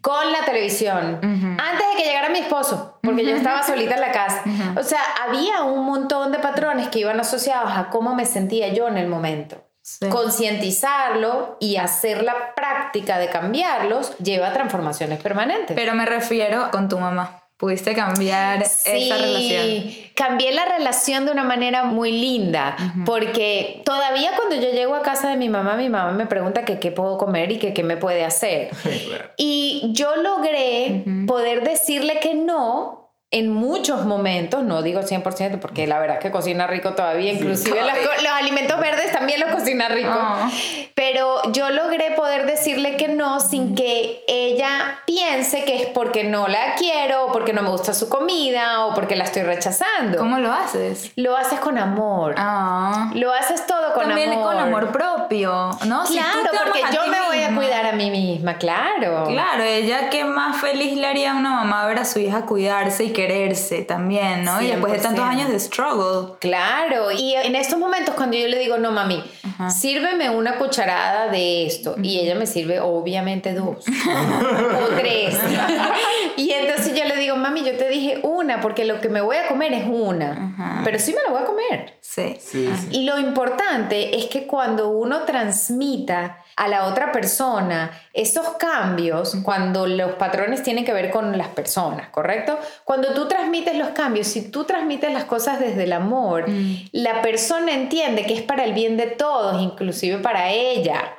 con la televisión. Antes de que llegara mi esposo, porque yo estaba solita en la casa. O sea, había un montón de patrones que iban asociados a cómo me sentía yo en el momento. Sí. Concientizarlo y hacer la práctica de cambiarlos lleva a transformaciones permanentes. Pero me refiero con tu mamá. Pudiste cambiar esa relación. cambié la relación de una manera muy linda, porque todavía cuando yo llego a casa de mi mamá, mi mamá me pregunta que qué puedo comer y que qué me puede hacer. Y yo logré poder decirle que no en muchos momentos, no digo 100% porque la verdad es que cocina rico todavía, inclusive los alimentos verdes también los cocina rico, Oh. pero yo logré poder decirle que no sin que ella piense que es porque no la quiero, o porque no me gusta su comida, o porque la estoy rechazando. ¿Cómo lo haces? Lo haces con amor. Ah. Lo haces todo con También amor. con amor propio, ¿no? Si tú Claro, porque yo me voy a cuidar a mí misma, claro. Claro, ella que más feliz le haría a una mamá ver a su hija cuidarse y quererse también, ¿no? Y después de tantos 100%. años de struggle. Claro, y en estos momentos cuando yo le digo, no mami, sírveme una cucharada de esto, y ella me sirve obviamente dos o tres. y entonces yo le digo, mami, yo te dije una, porque lo que me voy a comer es una, Ajá. pero sí me la voy a comer. Sí. Sí, sí. Y lo importante es que cuando uno transmita a la otra persona esos cambios, cuando los patrones tienen que ver con las personas, ¿correcto? Cuando tú transmites los cambios, si tú transmites las cosas desde el amor, la persona entiende que es para el bien de todos, inclusive para ella.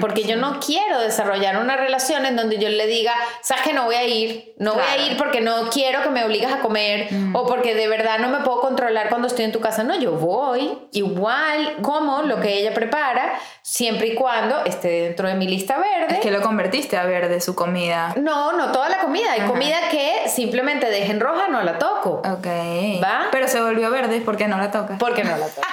Porque yo no quiero desarrollar una relación en donde yo le diga, sabes que no voy a ir, no voy a Claro. ir porque no quiero que me obligas a comer o porque de verdad no me puedo controlar cuando estoy en tu casa. No, yo voy igual como lo que ella prepara, siempre y cuando esté dentro de mi lista verde. Es que lo convertiste a ver de su comida. No, no toda la comida. Hay Ajá. comida que simplemente dejen roja, no la toco. Ok. ¿Va? Pero se volvió verde porque no la tocas. Porque no la toco.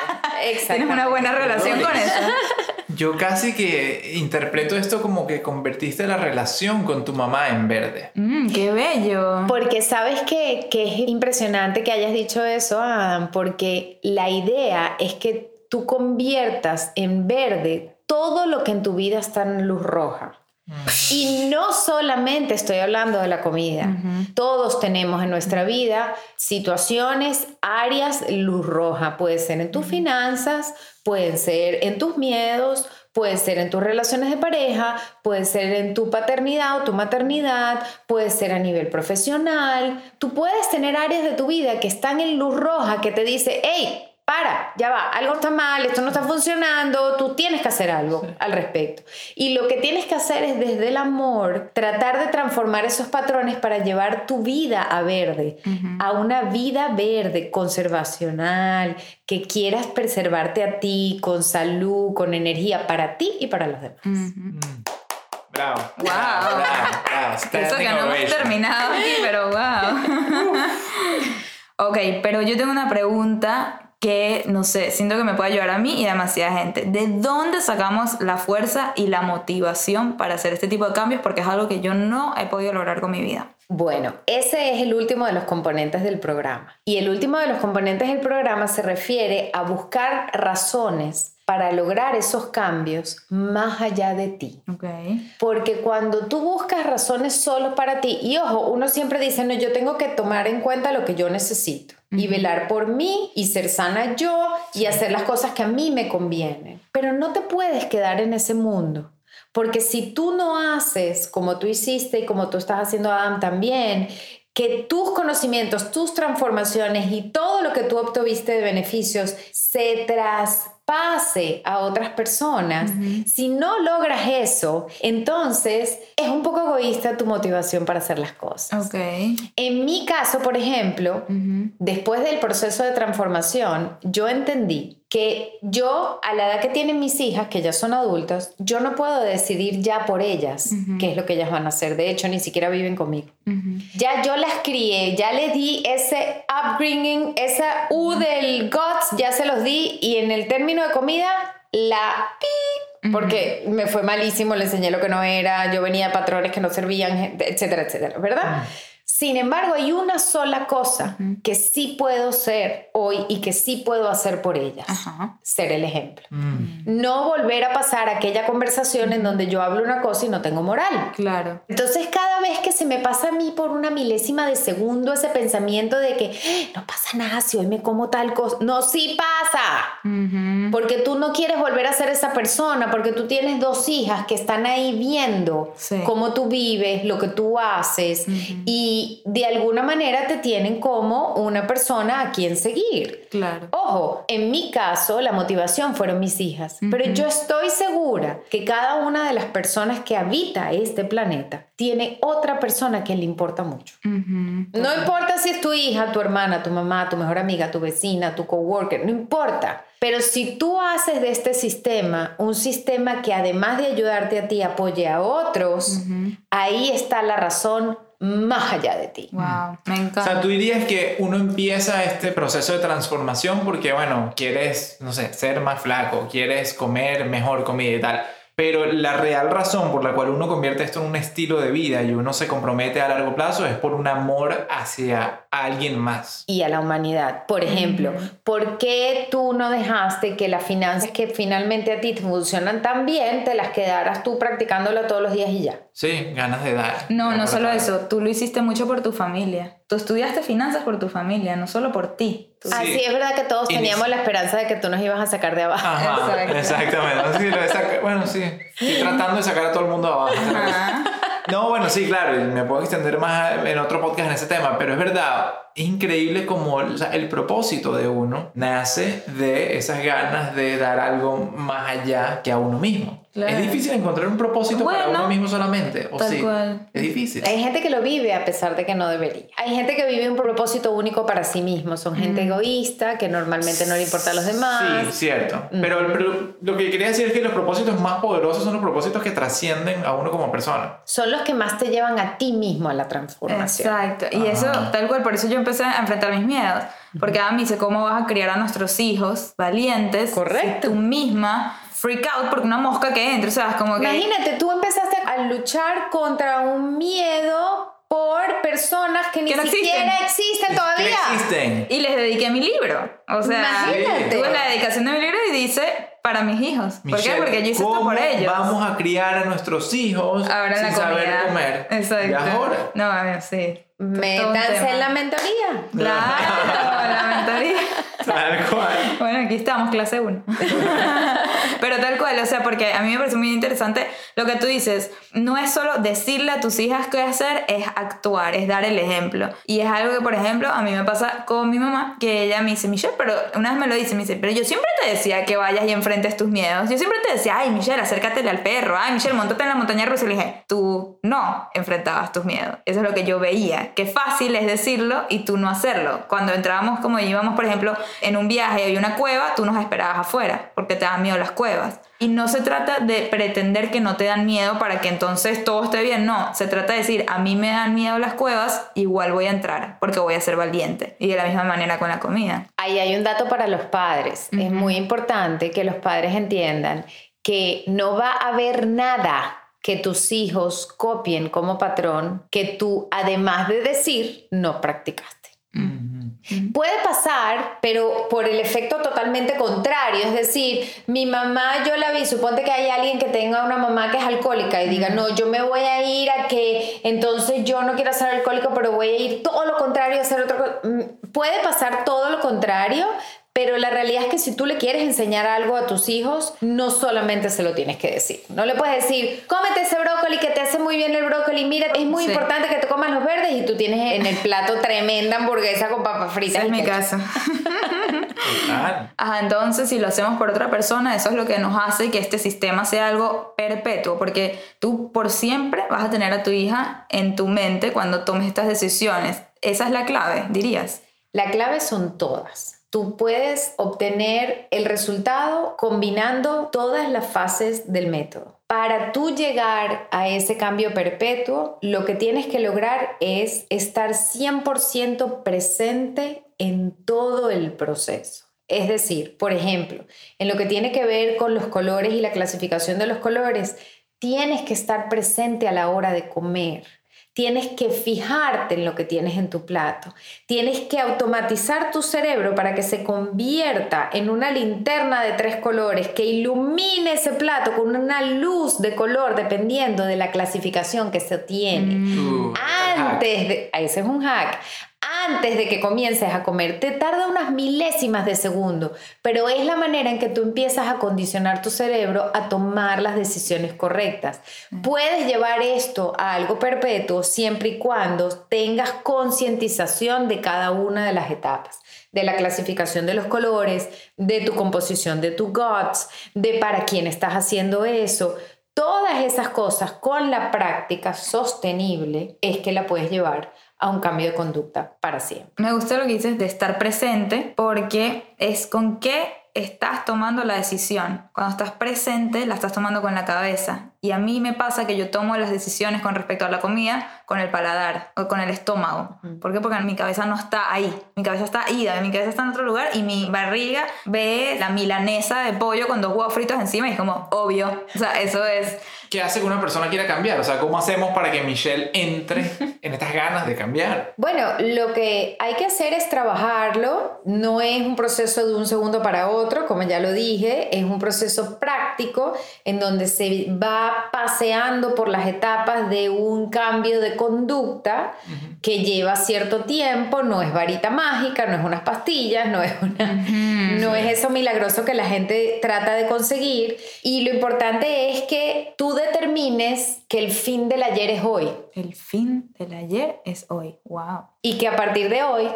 Exacto. Tienes una buena relación con eso. Yo casi que interpreto esto como que convertiste la relación con tu mamá en verde. Mm, qué bello. Porque sabes que, que es impresionante que hayas dicho eso, Adam, porque la idea es que tú conviertas en verde todo lo que en tu vida está en luz roja. Y no solamente estoy hablando de la comida, todos tenemos en nuestra vida situaciones, áreas, luz roja. Puede ser en tus finanzas, pueden ser en tus miedos, puede ser en tus relaciones de pareja, puede ser en tu paternidad o tu maternidad, puede ser a nivel profesional. Tú puedes tener áreas de tu vida que están en luz roja que te dice, hey, para, ya va, algo está mal, esto no está funcionando, tú tienes que hacer algo al respecto. Y lo que tienes que hacer es desde el amor tratar de transformar esos patrones para llevar tu vida a verde, a una vida verde, conservacional, que quieras preservarte a ti, con salud, con energía para ti y para los demás. Mm. Bravo. Wow. Bravo, bravo, bravo. Eso que no hemos terminado aquí, pero wow. ok, pero yo tengo una pregunta que, no sé, siento que me puede ayudar a mí y a demasiada gente. ¿De dónde sacamos la fuerza y la motivación para hacer este tipo de cambios? Porque es algo que yo no he podido lograr con mi vida. Bueno, ese es el último de los componentes del programa. Y el último de los componentes del programa se refiere a buscar razones para lograr esos cambios más allá de ti. Porque cuando tú buscas razones solo para ti, y ojo, uno siempre dice, no, yo tengo que tomar en cuenta lo que yo necesito y velar por mí y ser sana yo y hacer las cosas que a mí me convienen. Pero no te puedes quedar en ese mundo. Porque si tú no haces como tú hiciste y como tú estás haciendo Adam también, que tus conocimientos, tus transformaciones y todo lo que tú obtuviste de beneficios se traspase a otras personas, si no logras eso, entonces es un poco egoísta tu motivación para hacer las cosas. Ok. En mi caso, por ejemplo, después del proceso de transformación, yo entendí que yo, a la edad que tienen mis hijas, que ya son adultas, yo no puedo decidir ya por ellas qué es lo que ellas van a hacer. De hecho, ni siquiera viven conmigo. Ya yo las crié, ya les di ese upbringing, esa U del guts, ya se los di y en el término de comida, la pi, porque me fue malísimo, le enseñé lo que no era, yo venía de patrones que no servían, etcétera, etcétera, ¿verdad? Sin embargo, hay una sola cosa que sí puedo ser hoy y que sí puedo hacer por ellas. Ajá. Ser el ejemplo. Mm. No volver a pasar aquella conversación en donde yo hablo una cosa y no tengo moral. Claro. Entonces cada vez que se me pasa a mí por una milésima de segundo ese pensamiento de que "Ah, no pasa nada si hoy me como tal cosa, no, sí pasa. Porque tú no quieres volver a ser esa persona, porque tú tienes dos hijas que están ahí viendo Sí. cómo tú vives, lo que tú haces, y de alguna manera te tienen como una persona a quien seguir. Claro. Ojo, en mi caso la motivación fueron mis hijas, pero yo estoy segura que cada una de las personas que habita este planeta tiene otra persona que le importa mucho. No importa si es tu hija, tu hermana, tu mamá, tu mejor amiga, tu vecina, tu coworker, no importa. Pero si tú haces de este sistema un sistema que además de ayudarte a ti apoye a otros, ahí está la razón más allá de ti. Wow, me O encanta. sea, tú dirías que uno empieza este proceso de transformación porque, bueno, quieres, no sé, ser más flaco, quieres comer mejor comida y tal. Pero la real razón por la cual uno convierte esto en un estilo de vida y uno se compromete a largo plazo es por un amor hacia alguien más. y a la humanidad. Por ejemplo, ¿por qué tú no dejaste que las finanzas que finalmente a ti te funcionan tan bien, te las quedaras tú practicándolo todos los días y ya? Sí, ganas de dar. No, no solo dar. eso, tú lo hiciste mucho por tu familia. Tú estudiaste finanzas por tu familia, no solo por ti. Tú- Sí. Así es verdad que todos teníamos la esperanza de que tú nos ibas a sacar de abajo. Ajá, exactamente. Saca- Bueno, sí. Estoy tratando de sacar a todo el mundo abajo. Ajá. No, bueno, sí, claro, y me puedo extender más en otro podcast en ese tema, pero es verdad, es increíble como o sea, el propósito de uno nace de esas ganas de dar algo más allá que a uno mismo. Claro. Es difícil encontrar un propósito para Bueno, uno mismo solamente, ¿o tal sí? cual. Es difícil. Hay gente que lo vive a pesar de que no debería. Hay gente que vive un propósito único para sí mismo. Son gente egoísta que normalmente no le importa a los demás. Sí, cierto. Pero, pero lo que quería decir es que los propósitos más poderosos son los propósitos que trascienden a uno como persona. Son los que más te llevan a ti mismo a la transformación. Exacto. Y eso, tal cual, por eso yo empecé a enfrentar mis miedos. Porque a mí dice, ¿cómo vas a criar a nuestros hijos valientes? Correcto. Si tú misma freak out porque una mosca que entra, o sea, es como que... Imagínate, tú empezaste a luchar contra un miedo por personas que ni Que no siquiera existen, Que todavía. existen. Y les dediqué mi libro. O sea, Imagínate. tuve la dedicación de mi libro y dice, para mis hijos. ¿Por qué? Michelle, Porque yo hice esto ¿cómo por ellos. Vamos a criar a nuestros hijos Ahora sin la saber comer. Exacto. Y ahora. No, a ver, sí. Métanse en la mentoría. Claro, la mentoría. Tal cual. Bueno, aquí estamos, clase 1. Pero tal cual, o sea, porque a mí me parece muy interesante lo que tú dices. No es solo decirle a tus hijas qué hacer, es actuar, es dar el ejemplo. Y es algo que, por ejemplo, a mí me pasa con mi mamá, que ella me dice, Michelle, pero una vez me lo dice, me dice, pero yo siempre te decía que vayas y enfrentes tus miedos. Yo siempre te decía, ay, Michelle, acércatele al perro. Ay, Michelle, montate en la montaña rusa. Y le dije, tú no enfrentabas tus miedos. Eso es lo que yo veía. Qué fácil es decirlo y tú no hacerlo. Cuando entrábamos, como íbamos, por ejemplo, en un viaje y había una cueva, tú nos esperabas afuera porque te dan miedo las cuevas. Y no se trata de pretender que no te dan miedo para que entonces todo esté bien. No, se trata de decir, a mí me dan miedo las cuevas, igual voy a entrar porque voy a ser valiente. Y de la misma manera con la comida. Ahí hay un dato para los padres. Es muy importante que los padres entiendan que no va a haber nada que tus hijos copien como patrón que tú, además de decir, no practicaste. Puede pasar, pero por el efecto totalmente contrario. Es decir, mi mamá, yo la vi, suponte que hay alguien que tenga una mamá que es alcohólica y diga, no, yo me voy a ir a que entonces yo no quiero ser alcohólico, pero voy a ir todo lo contrario a hacer otra cosa. Mm, Puede pasar todo lo contrario, pero la realidad es que si tú le quieres enseñar algo a tus hijos, no solamente se lo tienes que decir. No le puedes decir, cómete ese brócoli que te hace muy bien el brócoli. Mira, es muy Sí. importante que te comas los verdes y tú tienes en el plato tremenda hamburguesa con papas fritas. es y mi caso. Ajá, entonces si lo hacemos por otra persona, eso es lo que nos hace que este sistema sea algo perpetuo, porque tú por siempre vas a tener a tu hija en tu mente cuando tomes estas decisiones. Esa es la clave, dirías. La clave son todas. Tú puedes obtener el resultado combinando todas las fases del método. Para tú llegar a ese cambio perpetuo, lo que tienes que lograr es estar 100% presente en todo el proceso. Es decir, por ejemplo, en lo que tiene que ver con los colores y la clasificación de los colores, tienes que estar presente a la hora de comer. Tienes que fijarte en lo que tienes en tu plato. Tienes que automatizar tu cerebro para que se convierta en una linterna de tres colores que ilumine ese plato con una luz de color dependiendo de la clasificación que se tiene. Uh, Antes de... Ese es un hack. Antes de que comiences a comer, te tarda unas milésimas de segundo, pero es la manera en que tú empiezas a condicionar tu cerebro a tomar las decisiones correctas. Puedes llevar esto a algo perpetuo siempre y cuando tengas concientización de cada una de las etapas de la clasificación de los colores, de tu composición de tu guts, de para quién estás haciendo eso. todas esas cosas con la práctica sostenible es que la puedes llevar a un cambio de conducta para siempre. Me gusta lo que dices de estar presente porque es con qué estás tomando la decisión. Cuando estás presente, la estás tomando con la cabeza. Y a mí me pasa que yo tomo las decisiones con respecto a la comida con el paladar o con el estómago. ¿Por qué? Porque mi cabeza no está ahí. Mi cabeza está ida, mi cabeza está en otro lugar y mi barriga ve la milanesa de pollo con dos huevos fritos encima y es como obvio. O sea, eso es... ¿Qué hace que una persona quiera cambiar? O sea, ¿cómo hacemos para que Michelle entre en estas ganas de cambiar? Bueno, lo que hay que hacer es trabajarlo. No es un proceso de un segundo para otro, como ya lo dije. Es un proceso práctico en donde se va paseando por las etapas de un cambio de conducta que lleva cierto tiempo, no es varita mágica, no es unas pastillas, no es, no es eso milagroso que la gente trata de conseguir. Y lo importante es que tú determines que el fin del ayer es hoy. El fin del ayer es hoy. Wow. Y que a partir de hoy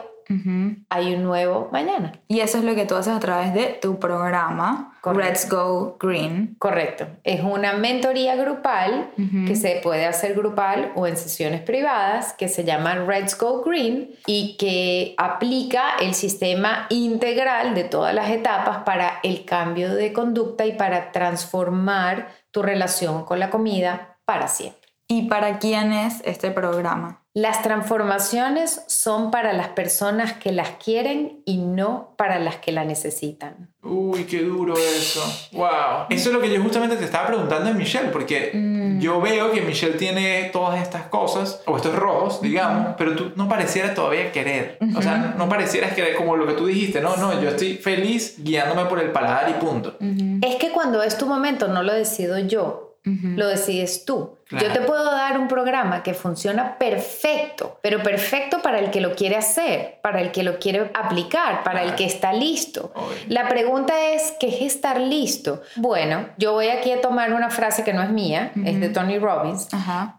hay un nuevo mañana. Y eso es lo que tú haces a través de tu programa, Let's Go Green. Correcto. Es una mentoría grupal que se puede hacer grupal o en sesiones privadas que se llama Let's Go Green y que aplica el sistema integral de todas las etapas para el cambio de conducta y para transformar tu relación con la comida para siempre. ¿Y para quién es este programa? Las transformaciones son para las personas que las quieren y no para las que la necesitan. Uy, qué duro eso. Wow. Eso es lo que yo justamente te estaba preguntando a Michelle, porque mm. yo veo que Michelle tiene todas estas cosas, o estos rojos, digamos, pero tú no parecieras todavía querer. O sea, no parecieras querer como lo que tú dijiste. No, no, yo estoy feliz guiándome por el paladar y punto. Es que cuando es tu momento no lo decido yo lo decides tú. Yo te puedo dar un programa que funciona perfecto, pero perfecto para el que lo quiere hacer, para el que lo quiere aplicar, para el que está listo. La pregunta es, ¿qué es estar listo? Bueno, yo voy aquí a tomar una frase que no es mía, es de Tony Robbins,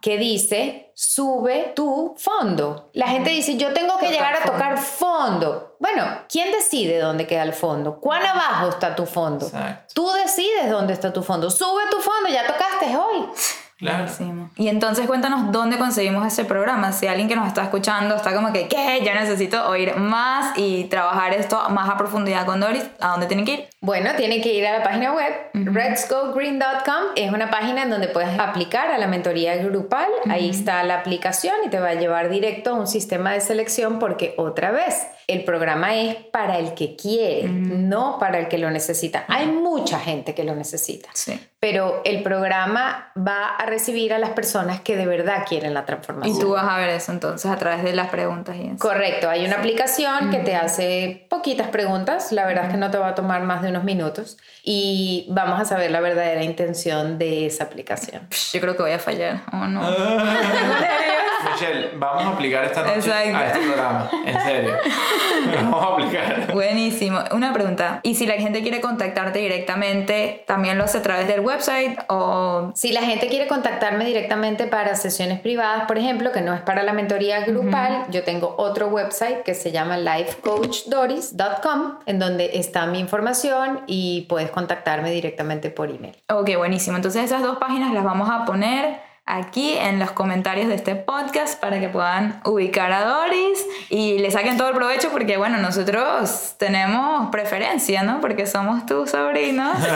que dice, sube tu fondo. La gente dice, yo tengo que llegar a tocar fondo. Bueno, ¿quién decide dónde queda el fondo? ¿Cuán abajo está tu fondo? Tú decides dónde está tu fondo. Sube tu fondo, ya tocaste hoy. Claro. Y entonces cuéntanos dónde conseguimos ese programa. Si alguien que nos está escuchando está como que, ¿qué? Yo necesito oír más y trabajar esto más a profundidad con Doris, ¿a dónde tienen que ir? Bueno, tienen que ir a la página web, redsgogreen.com. Es una página en donde puedes aplicar a la mentoría grupal. Ahí está la aplicación y te va a llevar directo a un sistema de selección porque otra vez, el programa es para el que quiere, no para el que lo necesita. Hay mucha gente que lo necesita. Sí pero el programa va a recibir a las personas que de verdad quieren la transformación. Y tú vas a ver eso entonces a través de las preguntas y eso. Correcto, hay una aplicación que te hace poquitas preguntas, la verdad es que no te va a tomar más de unos minutos y vamos a saber la verdadera intención de esa aplicación. Yo creo que voy a fallar, ¿o no? Michelle, vamos a aplicar esta noche a este programa, en serio. Vamos a aplicar. Buenísimo. Una pregunta, ¿y si la gente quiere contactarte directamente, también lo hace a través del website o...? Si la gente quiere contactarme directamente para sesiones privadas, por ejemplo, que no es para la mentoría grupal, yo tengo otro website que se llama lifecoachdoris.com, en donde está mi información y puedes contactarme directamente por email. Ok, buenísimo. Entonces esas dos páginas las vamos a poner aquí en los comentarios de este podcast para que puedan ubicar a Doris y le saquen todo el provecho porque bueno, nosotros tenemos preferencia, ¿no? Porque somos tus sobrinos.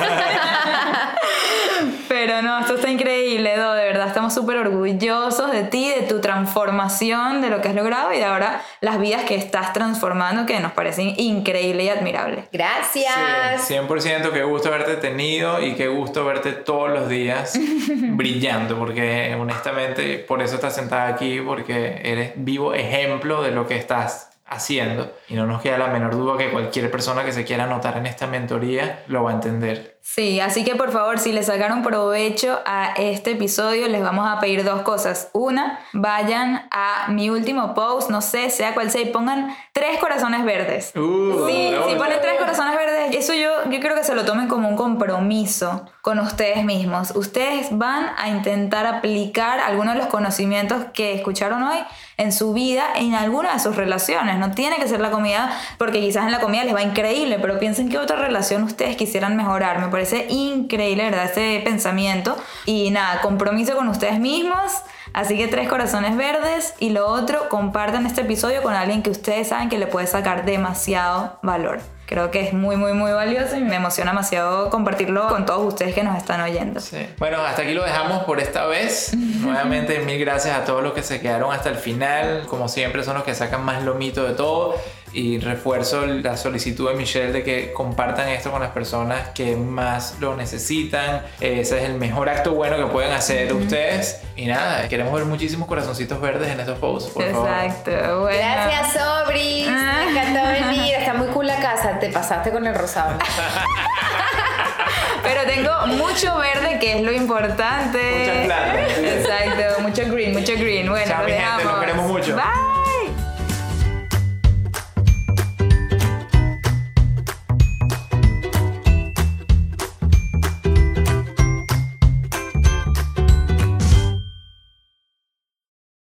Pero no, esto está increíble, Do, de verdad estamos súper orgullosos de ti, de tu transformación, de lo que has logrado y de ahora las vidas que estás transformando que nos parecen increíble y admirable. Gracias. Sí, 100% qué gusto verte tenido y qué gusto verte todos los días brillando porque honestamente por eso estás sentada aquí, porque eres vivo ejemplo de lo que estás haciendo. Y no nos queda la menor duda que cualquier persona que se quiera anotar en esta mentoría lo va a entender. Sí, así que por favor, si le sacaron provecho a este episodio, les vamos a pedir dos cosas. Una, vayan a mi último post, no sé, sea cual sea, y pongan tres corazones verdes. Uh, sí, si ponen tres corazones verdes, eso yo, yo creo que se lo tomen como un compromiso con ustedes mismos. Ustedes van a intentar aplicar algunos de los conocimientos que escucharon hoy en su vida, en alguna de sus relaciones. No tiene que ser la comida, porque quizás en la comida les va increíble, pero piensen qué otra relación ustedes quisieran mejorar. Me parece increíble, ¿verdad? Ese pensamiento. Y nada, compromiso con ustedes mismos. Así que tres corazones verdes y lo otro, compartan este episodio con alguien que ustedes saben que le puede sacar demasiado valor. Creo que es muy, muy, muy valioso y me emociona demasiado compartirlo con todos ustedes que nos están oyendo. Sí. Bueno, hasta aquí lo dejamos por esta vez. Nuevamente, mil gracias a todos los que se quedaron hasta el final. Como siempre, son los que sacan más lomito de todo. Y refuerzo la solicitud de Michelle de que compartan esto con las personas que más lo necesitan. Ese es el mejor acto bueno que pueden hacer ustedes. Y nada, queremos ver muchísimos corazoncitos verdes en estos posts, por favor. Exacto. Bueno. Gracias, Sobris. Ah. Me encantó venir. Está muy cool la casa. Te pasaste con el rosado. Pero tengo mucho verde, que es lo importante. Muchas plantas. Exacto, mucho green, mucho green. Bueno, Chao, lo mi gente, los dejamos. queremos mucho. Bye.